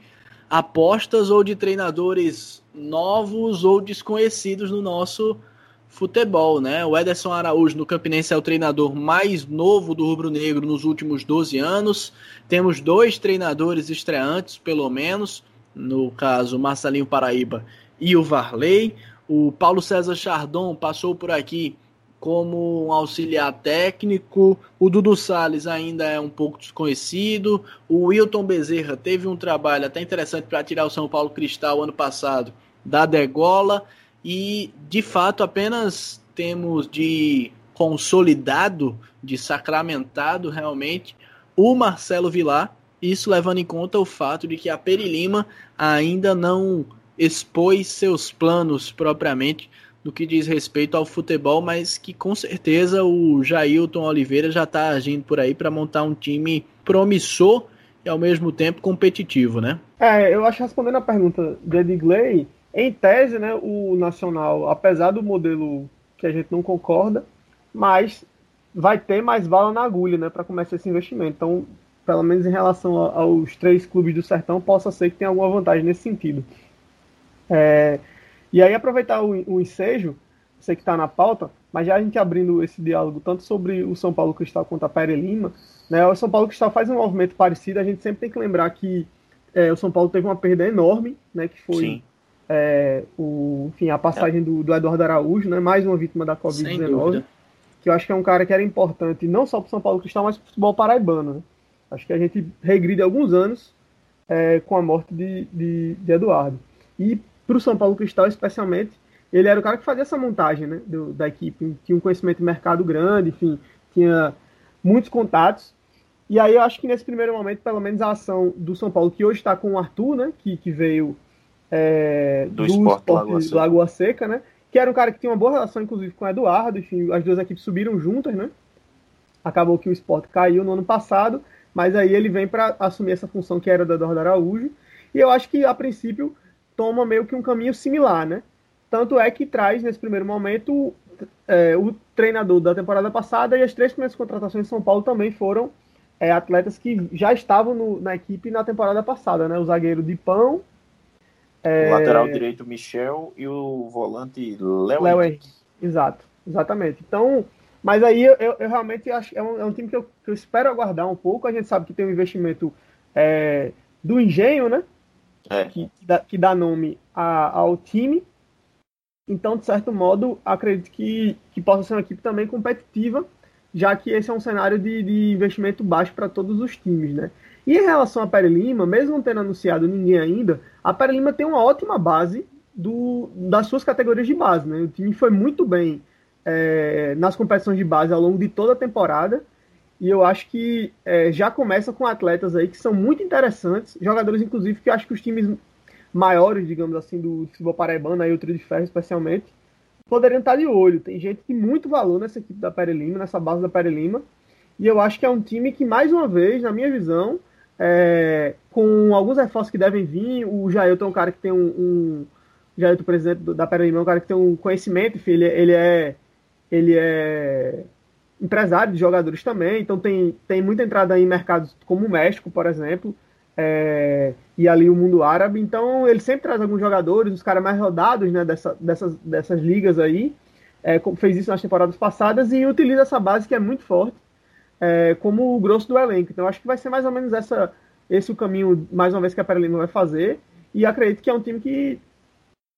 apostas ou de treinadores novos ou desconhecidos no nosso futebol, né? O Ederson Araújo no Campinense é o treinador mais novo do Rubro Negro nos últimos 12 anos. Temos dois treinadores estreantes, pelo menos. no caso Marcelinho Paraíba e o Varley. O Paulo César Chardon passou por aqui como um auxiliar técnico. O Dudu Salles ainda é um pouco desconhecido. O Wilton Bezerra teve um trabalho até interessante para tirar o São Paulo Cristal ano passado da degola. E, de fato, apenas temos de consolidado, de sacramentado realmente, o Marcelo Vilar. Isso levando em conta o fato de que a Peri Lima ainda não expôs seus planos propriamente no que diz respeito ao futebol, mas que com certeza o Jailton Oliveira já está agindo por aí para montar um time promissor e ao mesmo tempo competitivo, né? É, eu acho respondendo a pergunta de Edgley, em tese, né, o Nacional, apesar do modelo que a gente não concorda, mas vai ter mais bala na agulha, né, para começar esse investimento. Então, pelo menos em relação aos três clubes do Sertão, possa ser que tenha alguma vantagem nesse sentido. É, e aí aproveitar o, o ensejo, sei que está na pauta, mas já a gente abrindo esse diálogo tanto sobre o São Paulo Cristal quanto a Pere Lima, né, o São Paulo Cristal faz um movimento parecido, a gente sempre tem que lembrar que é, o São Paulo teve uma perda enorme, né, que foi é, o, enfim, a passagem do, do, Eduardo Araújo, né, mais uma vítima da Covid-19, que eu acho que é um cara que era importante não só para o São Paulo Cristal, mas para o futebol paraibano. Né? Acho que a gente regride alguns anos é, com a morte de, de, de Eduardo. E para o São Paulo Cristal, especialmente, ele era o cara que fazia essa montagem né, do, da equipe. Tinha um conhecimento de mercado grande, enfim, tinha muitos contatos. E aí eu acho que nesse primeiro momento, pelo menos a ação do São Paulo, que hoje está com o Arthur, né, que, que veio é, do, do Esporte Lagoa Seca. Lagoa Seca, né, que era um cara que tinha uma boa relação, inclusive, com o Eduardo, enfim, as duas equipes subiram juntas, né, acabou que o Esporte caiu no ano passado, mas aí ele vem para assumir essa função que era do Eduardo Araújo, e eu acho que, a princípio, toma meio que um caminho similar, né? Tanto é que traz, nesse primeiro momento, é, o treinador da temporada passada e as três primeiras contratações de São Paulo também foram é, atletas que já estavam no, na equipe na temporada passada, né? O zagueiro de Pão. É... O lateral direito Michel e o volante Léo Henrique. Exato, exatamente. Então, mas aí eu, eu, eu realmente acho é um, é um time que eu, que eu, espero aguardar um pouco. A gente sabe que tem um investimento é, do engenho, né? é. que, dá, que dá nome a, ao time. Então, de certo modo, acredito que, que possa ser uma equipe também competitiva, já que esse é um cenário de, de investimento baixo para todos os times, né? E em relação à Pere Lima, mesmo não tendo anunciado ninguém ainda, a Pere Lima tem uma ótima base do, das suas categorias de base, né? O time foi muito bem é, nas competições de base ao longo de toda a temporada e eu acho que é, já começa com atletas aí que são muito interessantes, jogadores, inclusive, que eu acho que os times maiores, digamos assim, do futebol paraibano, aí o Trio de Ferro especialmente, poderiam estar de olho. Tem gente de muito valor nessa equipe da Pere Lima, nessa base da Pere Lima. E eu acho que é um time que, mais uma vez, na minha visão, é, com alguns reforços que devem vir, o Jailton é um cara que tem um. um Jailton, presidente da Lima, é um cara que tem um conhecimento, enfim, ele, ele é. Ele é empresário de jogadores também, então tem, tem muita entrada em mercados como o México, por exemplo, é, e ali o mundo árabe, então ele sempre traz alguns jogadores, os caras mais rodados né, dessa, dessas, dessas ligas aí, é, fez isso nas temporadas passadas e utiliza essa base que é muito forte é, como o grosso do elenco. Então acho que vai ser mais ou menos essa, esse o caminho, mais uma vez, que a Perelima vai fazer, e acredito que é um time que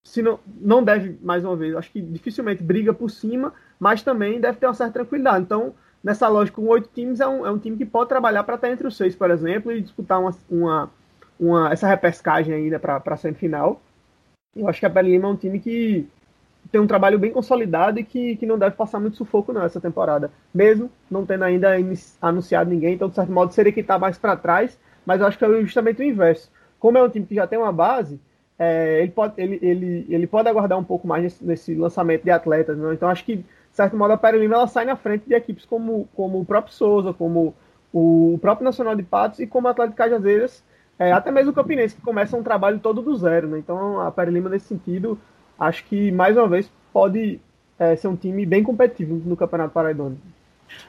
se não, não deve, mais uma vez, acho que dificilmente briga por cima, mas também deve ter uma certa tranquilidade. Então, nessa lógica, com oito times, é um, é um time que pode trabalhar para estar entre os seis, por exemplo, e disputar uma, uma, uma essa repescagem ainda para a semifinal. Eu acho que a Pele Lima é um time que tem um trabalho bem consolidado e que, que não deve passar muito sufoco não essa temporada, mesmo não tendo ainda anunciado ninguém, então de certo modo seria que está mais para trás, mas eu acho que é justamente o inverso. Como é um time que já tem uma base, é, ele, pode, ele, ele, ele pode aguardar um pouco mais nesse, nesse lançamento de atletas, né? então acho que de certo modo, a Pere Lima ela sai na frente de equipes como, como o próprio Souza, como o próprio Nacional de Patos e como o Atlético Cajazeiras, é, até mesmo o Campinense, que começa um trabalho todo do zero. Né? Então, a Pere Lima, nesse sentido, acho que, mais uma vez, pode é, ser um time bem competitivo no Campeonato Paraibano.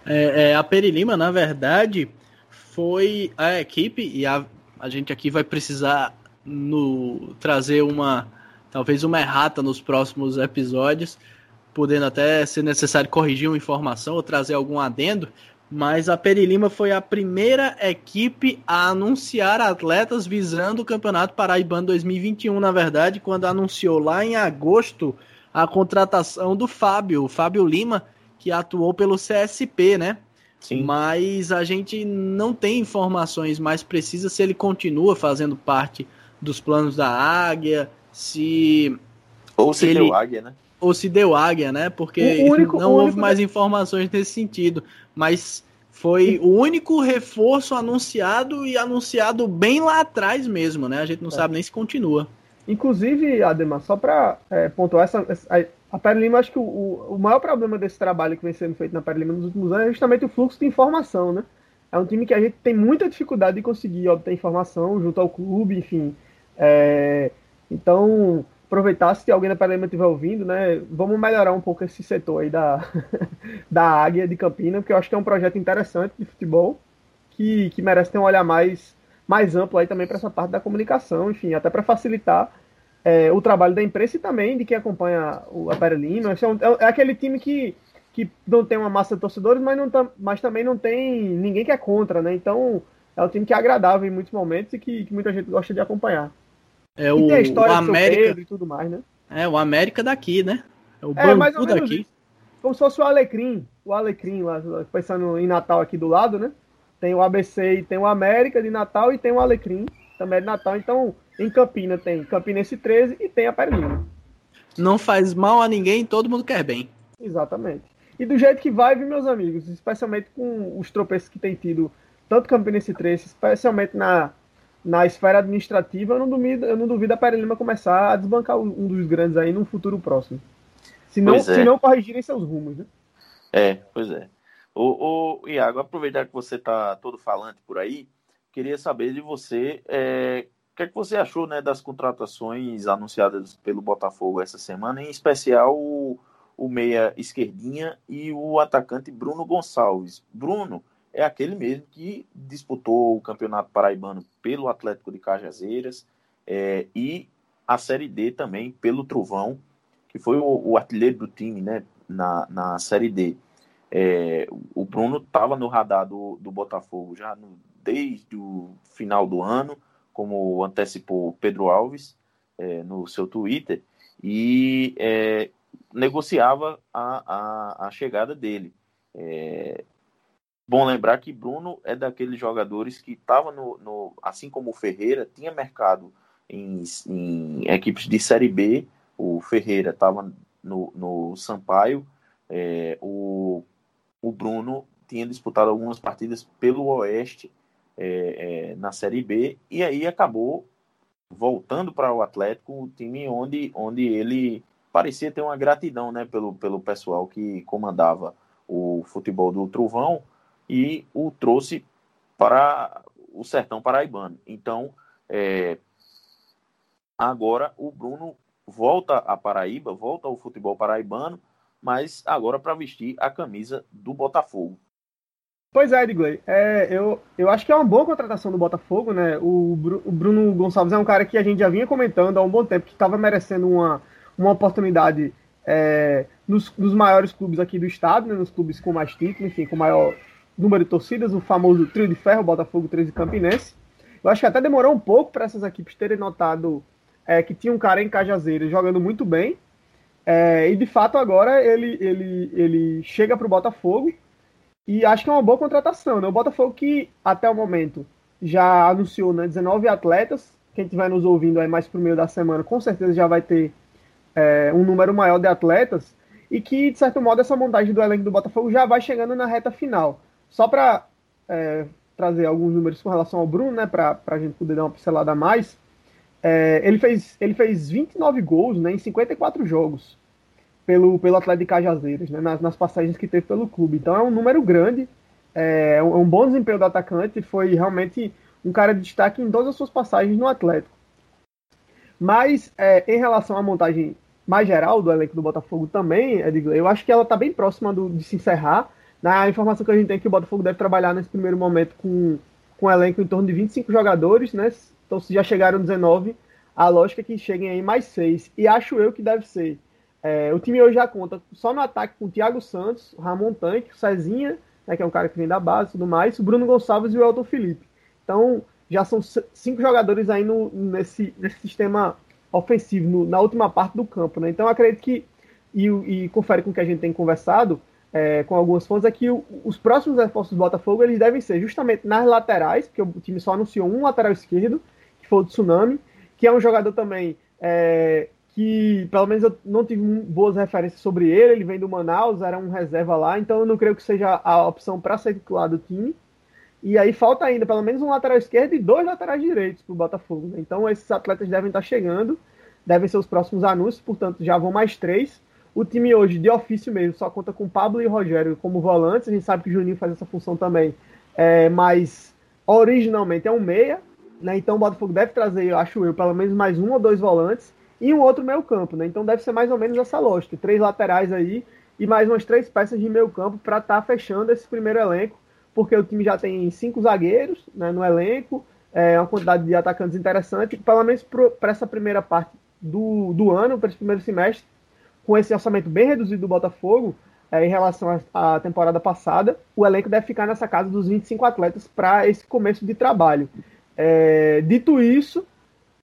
É, é, a Peri Lima, na verdade, foi a equipe, e a, a gente aqui vai precisar no, trazer uma, talvez uma errata nos próximos episódios, podendo até ser necessário corrigir uma informação ou trazer algum adendo, mas a Perilima foi a primeira equipe a anunciar atletas visando o Campeonato Paraibano 2021, na verdade, quando anunciou lá em agosto a contratação do Fábio, o Fábio Lima, que atuou pelo CSP, né? Sim. Mas a gente não tem informações mais precisas se ele continua fazendo parte dos planos da Águia, se. Ou se, ele... deu Águia, né? Ou se deu Águia, né? Porque único, não houve mais informações nesse sentido. Mas foi o único reforço anunciado e anunciado bem lá atrás mesmo, né? A gente não é. sabe nem se continua. Inclusive, Ademar, só para é, pontuar essa, a Pere Lima, acho que o, o, maior problema desse trabalho que vem sendo feito na Pere Lima nos últimos anos é justamente o fluxo de informação, né? É um time que a gente tem muita dificuldade de conseguir obter informação junto ao clube, enfim. É, então, aproveitar se alguém da Lima estiver ouvindo, né? Vamos melhorar um pouco esse setor aí da, da Águia de Campina, porque eu acho que é um projeto interessante de futebol que, que merece ter um olhar mais, mais amplo aí também para essa parte da comunicação, enfim, até para facilitar é, o trabalho da imprensa e também de quem acompanha o Aperelino. É, é, é aquele time que, que não tem uma massa de torcedores, mas, não mas também não tem ninguém que é contra, né? Então é um time que é agradável em muitos momentos e que, que muita gente gosta de acompanhar. É o, o América e tudo mais, né? É o América daqui, né? É o é, Bangu daqui. Isso. Como se fosse o Alecrim, o Alecrim lá, pensando em Natal aqui do lado, né? Tem o ABC e tem o América de Natal e tem o Alecrim também de Natal. Então, em Campina tem Campinense 13 e tem a Perlina. Não faz mal a ninguém, todo mundo quer bem. Exatamente. E do jeito que vai, meus amigos, especialmente com os tropeços que tem tido, tanto Campinense 13, especialmente na, na esfera administrativa, eu não duvido, eu não duvido a Perelima começar a desbancar um dos grandes aí no futuro próximo. Se não, é. se não corrigirem seus rumos, né? É, pois é. Ô, ô Iago, aproveitar que você está todo falante por aí, queria saber de você é, o que, é que você achou né, das contratações anunciadas pelo Botafogo essa semana, em especial o, o meia esquerdinha e o atacante Bruno Gonçalves. Bruno é aquele mesmo que disputou o Campeonato Paraibano pelo Atlético de Cajazeiras é, e a Série D também pelo Trovão, que foi o, o artilheiro do time né, na, na Série D. É, o Bruno estava no radar do, do Botafogo já no, desde o final do ano, como antecipou Pedro Alves é, no seu Twitter, e é, negociava a, a, a, chegada dele. Bom lembrar que Bruno é daqueles jogadores que estava no, no, assim como o Ferreira, tinha mercado em, em equipes de Série B, o Ferreira estava no, no Sampaio, é, o, o Bruno tinha disputado algumas partidas pelo Oeste é, é, na Série B. E aí acabou voltando para o Atlético, o time onde, onde ele parecia ter uma gratidão né, pelo, pelo pessoal que comandava o futebol do Trovão e o trouxe para o sertão paraibano. Então, é, agora o Bruno volta à Paraíba, volta ao futebol paraibano, mas agora para vestir a camisa do Botafogo. Pois é, Edgley. É, eu, eu acho que é uma boa contratação do Botafogo, né? O, o, Bruno Gonçalves é um cara que a gente já vinha comentando há um bom tempo que estava merecendo uma, uma oportunidade é, nos, nos, maiores clubes aqui do estado, né? nos clubes com mais títulos, enfim, com maior número de torcidas, o famoso trio de ferro, Botafogo 13 Campinense. Eu acho que até demorou um pouco para essas equipes terem notado é, que tinha um cara em Cajazeiras jogando muito bem. É, e de fato agora ele, ele, ele chega para o Botafogo e acho que é uma boa contratação, né? O Botafogo que, até o momento, já anunciou né, 19 atletas. Quem estiver nos ouvindo aí mais pro meio da semana, com certeza já vai ter é, um número maior de atletas. E que, de certo modo, essa montagem do elenco do Botafogo já vai chegando na reta final. Só para é, trazer alguns números com relação ao Bruno, né? Para a gente poder dar uma pincelada a mais. É, ele, fez, ele fez 29 gols né, em 54 jogos pelo, pelo Atlético de Cajazeiras, né, nas, nas passagens que teve pelo clube. Então é um número grande, é, é um, é um bom desempenho do atacante, foi realmente um cara de destaque em todas as suas passagens no Atlético. Mas é, em relação à montagem mais geral do elenco do Botafogo também, Edgley, eu acho que ela está bem próxima do, de se encerrar. Na informação que a gente tem é que o Botafogo deve trabalhar nesse primeiro momento com, com um elenco em torno de 25 jogadores, né? Então se já chegaram 19, a lógica é que cheguem aí mais seis. E acho eu que deve ser é, o time hoje já conta só no ataque com o Thiago Santos, Ramon Tanque, Cezinha, né, que é um cara que vem da base e tudo mais, o Bruno Gonçalves e o Elton Felipe. Então, já são cinco jogadores aí no, nesse, nesse sistema ofensivo, no, na última parte do campo. Né? Então, acredito que, e, e, confere com o que a gente tem conversado é, com algumas fontes, é que o, os próximos reforços do Botafogo eles devem ser justamente nas laterais, porque o time só anunciou um lateral esquerdo, que foi o Tsunami, que é um jogador também é, que, pelo menos, eu não tive boas referências sobre ele. Ele vem do Manaus, era um reserva lá, então eu não creio que seja a opção para ser titular do time. E aí falta ainda pelo menos um lateral esquerdo e dois laterais direitos para o Botafogo. Né? Então esses atletas devem estar chegando, devem ser os próximos anúncios, portanto já vão mais três. O time hoje, de ofício mesmo, só conta com Pablo e Rogério como volantes. A gente sabe que o Juninho faz essa função também, é, mas originalmente é um meia. Né? Então o Botafogo deve trazer, acho eu, pelo menos mais um ou dois volantes e um outro meio campo. Né? Então deve ser mais ou menos essa lógica. Três laterais aí e mais umas três peças de meio campo para estar tá fechando esse primeiro elenco porque o time já tem cinco zagueiros né, no elenco, é uma quantidade de atacantes interessante, pelo menos para essa primeira parte do, do ano, para esse primeiro semestre, com esse orçamento bem reduzido do Botafogo, é, em relação à temporada passada, o elenco deve ficar nessa casa dos 25 atletas para esse começo de trabalho. É, dito isso,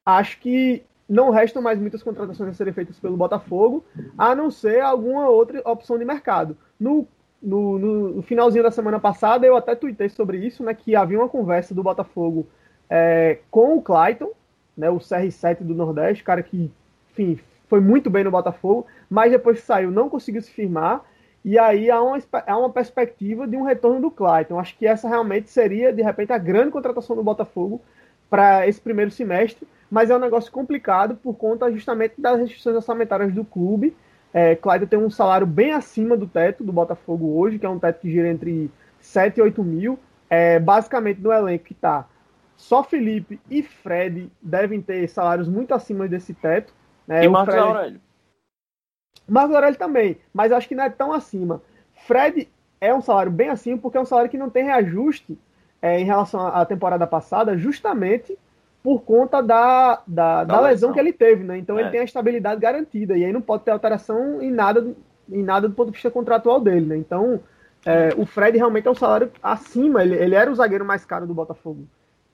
acho que não restam mais muitas contratações a serem feitas pelo Botafogo, a não ser alguma outra opção de mercado. No no, no, finalzinho da semana passada, eu até tuitei sobre isso, né? Que havia uma conversa do Botafogo é, com o Clayton, né? O CR7 do Nordeste, cara que, enfim, foi muito bem no Botafogo, mas depois que saiu não conseguiu se firmar. E aí há uma, há uma perspectiva de um retorno do Clayton. Acho que essa realmente seria, de repente, a grande contratação do Botafogo para esse primeiro semestre, mas é um negócio complicado por conta justamente das restrições orçamentárias do clube é, Clyde tem um salário bem acima do teto do Botafogo hoje, que é um teto que gira entre 7 e 8 mil. É, basicamente, no elenco que está só Felipe e Fred devem ter salários muito acima desse teto. Né? E Marcos Fred... Aurélio. Marcos Aurélio também, mas acho que não é tão acima. Fred é um salário bem acima, porque é um salário que não tem reajuste é, em relação à temporada passada, justamente por conta da, da, da, da lesão, lesão, que ele teve, né? Então é. ele tem a estabilidade garantida e aí não pode ter alteração em nada, em nada do ponto de vista contratual dele, né? Então é, o Fred realmente é um salário acima, ele, ele era o zagueiro mais caro do Botafogo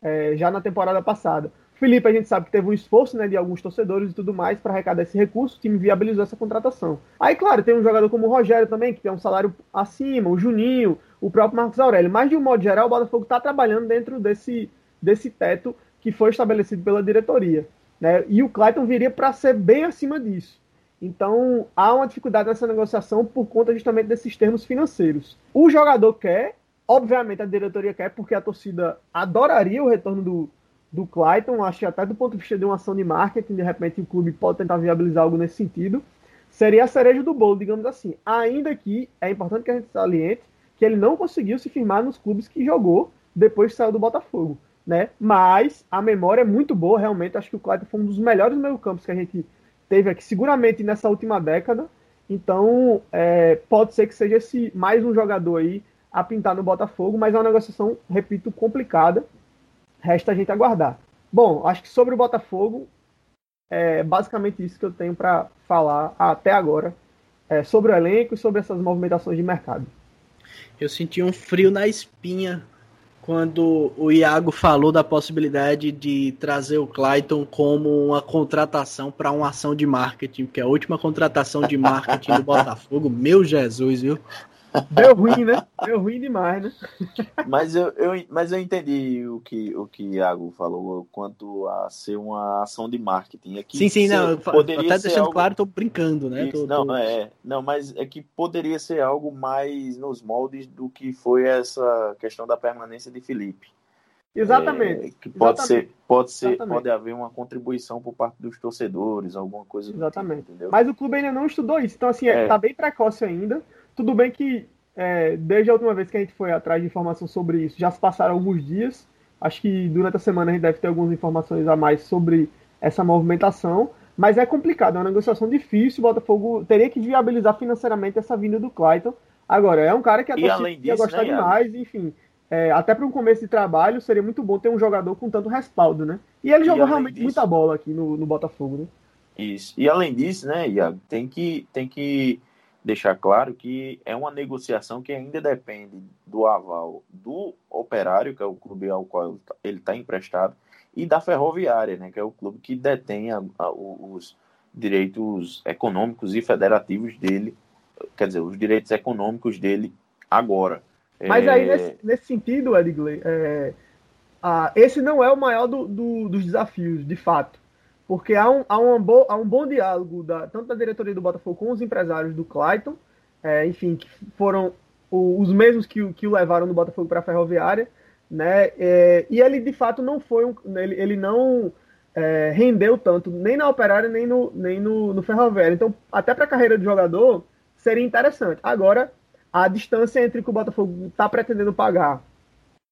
é, já na temporada passada. Felipe, a gente sabe que teve um esforço né, de alguns torcedores e tudo mais para arrecadar esse recurso, o time viabilizou essa contratação. Aí, claro, tem um jogador como o Rogério também, que tem um salário acima, o Juninho, o próprio Marcos Aurélio. Mas, de um modo geral, o Botafogo está trabalhando dentro desse, desse teto que foi estabelecido pela diretoria. Né? E o Clayton viria para ser bem acima disso. Então há uma dificuldade nessa negociação por conta justamente desses termos financeiros. O jogador quer, obviamente a diretoria quer, porque a torcida adoraria o retorno do, do Clayton. Acho que até do ponto de vista de uma ação de marketing, de repente o clube pode tentar viabilizar algo nesse sentido. Seria a cereja do bolo, digamos assim. Ainda que é importante que a gente saliente que ele não conseguiu se firmar nos clubes que jogou depois que saiu do Botafogo né? Mas a memória é muito boa, realmente. Acho que o Clayton foi um dos melhores meio-campos que a gente teve aqui, seguramente nessa última década. Então, é, pode ser que seja esse mais um jogador aí a pintar no Botafogo, mas é uma negociação, repito, complicada. Resta a gente aguardar. Bom, acho que sobre o Botafogo, é basicamente isso que eu tenho para falar até agora é, sobre o elenco e sobre essas movimentações de mercado. Eu senti um frio na espinha quando o Iago falou da possibilidade de trazer o Clayton como uma contratação para uma ação de marketing, que é a última contratação de marketing do Botafogo, meu Jesus, viu? Deu ruim, né? Deu ruim demais, né? Mas eu, eu, mas eu entendi o que o que Iago falou quanto a ser uma ação de marketing. Aqui sim, sim, não. Poderia até deixando algo... claro, tô brincando, né? Isso, tô, não, tô... é. Não, mas é que poderia ser algo mais nos moldes do que foi essa questão da permanência de Felipe. Exatamente. É, que pode Exatamente. ser, pode ser, Exatamente. pode haver uma contribuição por parte dos torcedores, alguma coisa. Exatamente. Tipo, mas o clube ainda não estudou isso, então assim, é. tá bem precoce ainda. Tudo bem que é, desde a última vez que a gente foi atrás de informação sobre isso, já se passaram alguns dias. Acho que durante a semana a gente deve ter algumas informações a mais sobre essa movimentação. Mas é complicado, é uma negociação difícil. O Botafogo teria que viabilizar financeiramente essa vinda do Clayton. Agora, é um cara que a torcida ia gostar né, demais, enfim. É, até para um começo de trabalho, seria muito bom ter um jogador com tanto respaldo, né? E ele e jogou realmente disso, muita bola aqui no, no Botafogo, né? Isso. E além disso, né, Iago, tem que, tem que deixar claro que é uma negociação que ainda depende do aval do Operário, que é o clube ao qual ele está emprestado, e da Ferroviária, né, que é o clube que detém a, a, os direitos econômicos e federativos dele, quer dizer, os direitos econômicos dele agora. Mas é... aí, nesse, nesse, sentido, Edgley, é, esse não é o maior do, do, dos desafios, de fato. Porque há um, há um, bo, há um bom diálogo, da, tanto da diretoria do Botafogo com os empresários do Clayton, é, enfim, que foram o, os mesmos que, que o levaram do Botafogo para a Ferroviária, né? É, e ele de fato não foi um, ele, ele não é, rendeu tanto nem na Operária nem no, nem no, no Ferroviária. Então, até para a carreira de jogador seria interessante. Agora, a distância entre o que o Botafogo está pretendendo pagar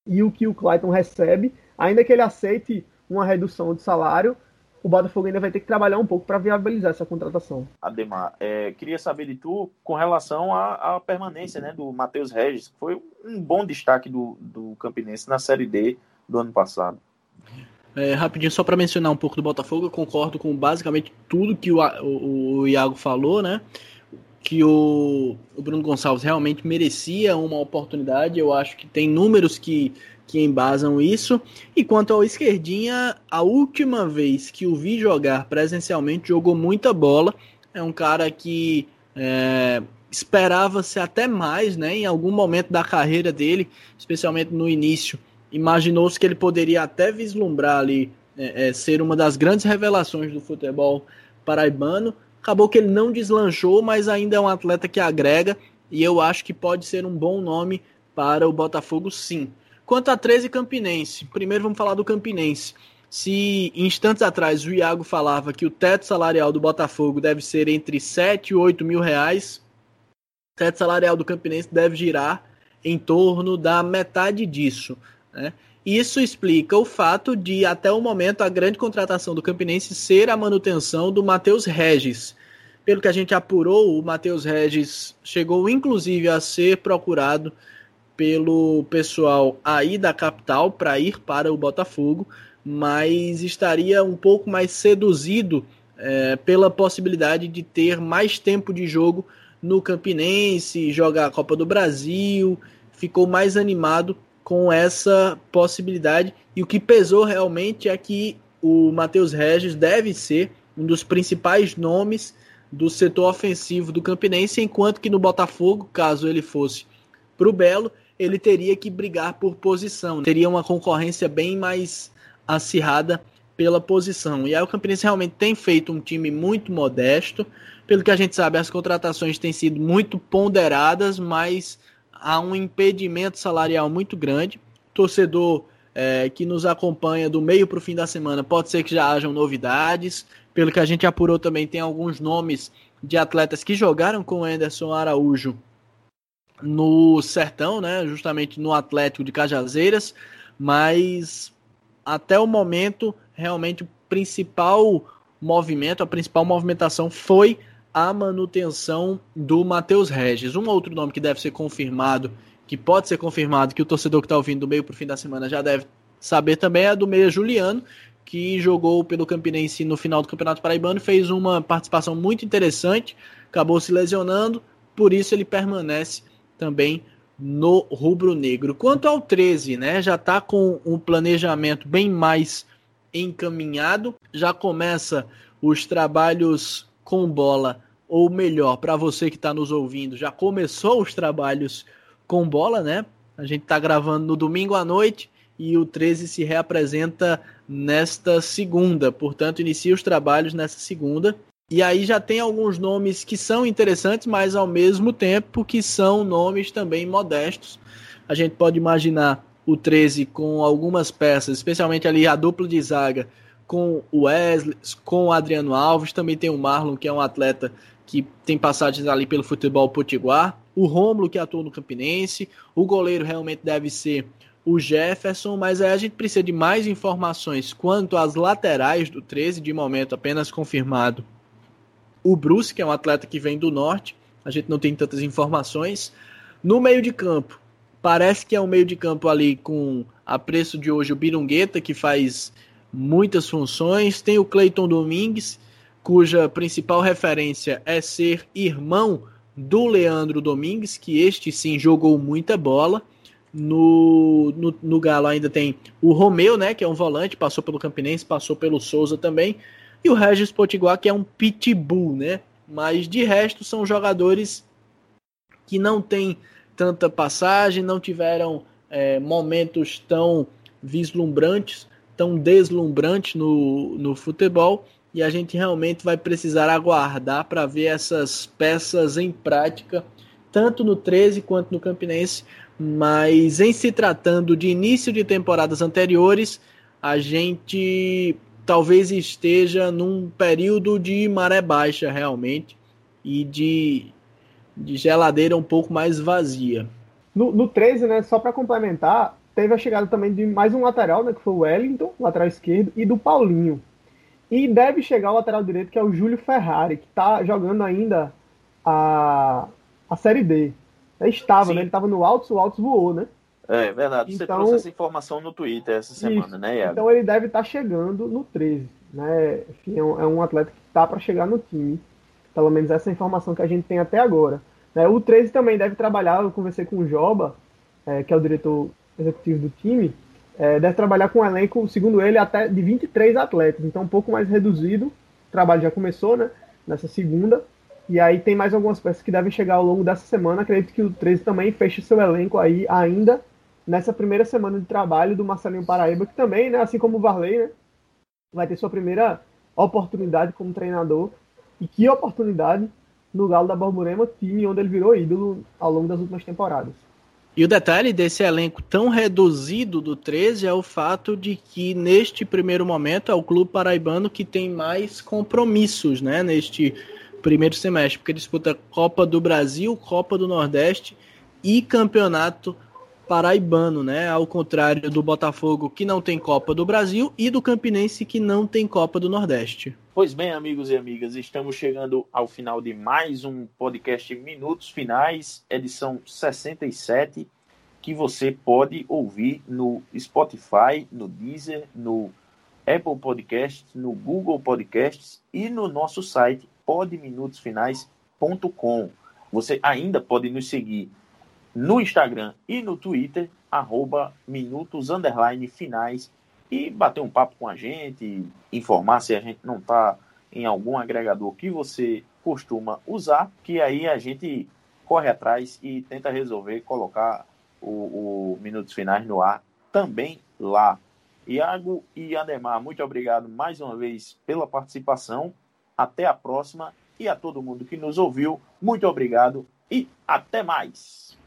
e o que o Clayton recebe, ainda que ele aceite uma redução de salário, o Botafogo ainda vai ter que trabalhar um pouco para viabilizar essa contratação. Ademar, é, queria saber de tu com relação à, à permanência né, do Matheus Regis, que foi um bom destaque do, do Campinense na Série D do ano passado. É, rapidinho, só para mencionar um pouco do Botafogo, eu concordo com basicamente tudo que o, o, o Iago falou, né? Que o, o Bruno Gonçalves realmente merecia uma oportunidade. Eu acho que tem números que que embasam isso. E quanto ao esquerdinha, a última vez que o vi jogar presencialmente, jogou muita bola. É um cara que é, esperava-se até mais, né? Em algum momento da carreira dele, especialmente no início, imaginou-se que ele poderia até vislumbrar ali é, é, ser uma das grandes revelações do futebol paraibano. Acabou que ele não deslanchou, mas ainda é um atleta que agrega e eu acho que pode ser um bom nome para o Botafogo, sim. Quanto a 13 Campinense, primeiro vamos falar do Campinense. Se instantes atrás o Iago falava que o teto salarial do Botafogo deve ser entre 7 e 8 mil reais, o teto salarial do Campinense deve girar em torno da metade disso. Né? Isso explica o fato de, até o momento, a grande contratação do Campinense ser a manutenção do Matheus Regis. Pelo que a gente apurou, o Matheus Regis chegou inclusive a ser procurado pelo pessoal aí da capital para ir para o Botafogo, mas estaria um pouco mais seduzido é, pela possibilidade de ter mais tempo de jogo no Campinense, jogar a Copa do Brasil, ficou mais animado com essa possibilidade. E o que pesou realmente é que o Matheus Regis deve ser um dos principais nomes do setor ofensivo do Campinense, enquanto que no Botafogo, caso ele fosse para o Belo, ele teria que brigar por posição. Teria uma concorrência bem mais acirrada pela posição. E aí o Campinense realmente tem feito um time muito modesto. Pelo que a gente sabe, as contratações têm sido muito ponderadas, mas há um impedimento salarial muito grande. torcedor é, que nos acompanha do meio para o fim da semana pode ser que já hajam novidades. Pelo que a gente apurou também, tem alguns nomes de atletas que jogaram com o Anderson Araújo no Sertão, né, justamente no Atlético de Cajazeiras, mas até o momento, realmente o principal movimento, a principal movimentação foi a manutenção do Matheus Regis. Um outro nome que deve ser confirmado, que pode ser confirmado, que o torcedor que está ouvindo do meio para o fim da semana já deve saber também, é do meia Juliano, que jogou pelo Campinense no final do Campeonato Paraibano, fez uma participação muito interessante, acabou se lesionando, por isso ele permanece também no rubro-negro. Quanto ao 13, né, já está com um planejamento bem mais encaminhado, já começa os trabalhos com bola, ou melhor, para você que está nos ouvindo, já começou os trabalhos com bola, né? A gente está gravando no domingo à noite e o 13 se reapresenta nesta segunda, portanto, inicia os trabalhos nessa segunda. E aí já tem alguns nomes que são interessantes, mas ao mesmo tempo que são nomes também modestos. A gente pode imaginar o 13 com algumas peças, especialmente ali a dupla de zaga com o Wesley, com o Adriano Alves, também tem o Marlon, que é um atleta que tem passagens ali pelo futebol potiguar, o Rômulo, que atua no Campinense, o goleiro realmente deve ser o Jefferson, mas aí a gente precisa de mais informações quanto às laterais do 13, de momento apenas confirmado o Bruce, que é um atleta que vem do norte, a gente não tem tantas informações. No meio de campo, parece que é um meio de campo ali com a preço de hoje o Birungueta, que faz muitas funções. Tem o Cleiton Domingues, cuja principal referência é ser irmão do Leandro Domingues, que este sim jogou muita bola. No, no, no, Galo ainda tem o Romeu, né, que é um volante, passou pelo Campinense, passou pelo Souza também, e o Regis Potiguar, que é um pitbull, né? Mas de resto são jogadores que não têm tanta passagem, não tiveram é, momentos tão vislumbrantes, tão deslumbrantes no, no futebol, e a gente realmente vai precisar aguardar para ver essas peças em prática, tanto no 13 quanto no Campinense. Mas em se tratando de início de temporadas anteriores, a gente talvez esteja num período de maré baixa realmente e de, de geladeira um pouco mais vazia. No, no 13, né, só para complementar, teve a chegada também de mais um lateral, né, que foi o Wellington, lateral esquerdo, e do Paulinho. E deve chegar o lateral direito, que é o Júlio Ferrari, que está jogando ainda a, a Série D. Ele estava, né? Ele estava no Altos, o Altos voou, né? É verdade. Você então, trouxe essa informação no Twitter essa semana, isso. né, Iago? Então ele deve estar tá chegando no 13, né? Enfim, é um, é um atleta que está para chegar no time. Pelo menos essa é informação que a gente tem até agora. Né? O 13 também deve trabalhar, eu conversei com o Joba, é, que é o diretor executivo do time, é, deve trabalhar com um elenco, segundo ele, até de 23 atletas, então um pouco mais reduzido. O trabalho já começou, né? Nessa segunda. E aí tem mais algumas peças que devem chegar ao longo dessa semana. Acredito que o 13 também feche seu elenco aí ainda nessa primeira semana de trabalho do Marcelinho Paraíba, que também, né, assim como o Varley, né, vai ter sua primeira oportunidade como treinador. E que oportunidade no Galo da Borborema, time onde ele virou ídolo ao longo das últimas temporadas. E o detalhe desse elenco tão reduzido do 13 é o fato de que neste primeiro momento é o clube paraibano que tem mais compromissos, né, neste primeiro semestre, porque disputa Copa do Brasil, Copa do Nordeste e Campeonato Paraibano, né? Ao contrário do Botafogo que não tem Copa do Brasil e do Campinense que não tem Copa do Nordeste. Pois bem, amigos e amigas, estamos chegando ao final de mais um podcast Minutos Finais, edição 67, que você pode ouvir no Spotify, no Deezer, no Apple Podcasts, no Google Podcasts e no nosso site podminutosfinais.com. Você ainda pode nos seguir no Instagram e no Twitter, arroba minutos finais e bater um papo com a gente, informar se a gente não está em algum agregador que você costuma usar, que aí a gente corre atrás e tenta resolver colocar o, o Minutos Finais no ar também lá. Iago e Ademar, muito obrigado mais uma vez pela participação. Até a próxima e a todo mundo que nos ouviu, muito obrigado e até mais.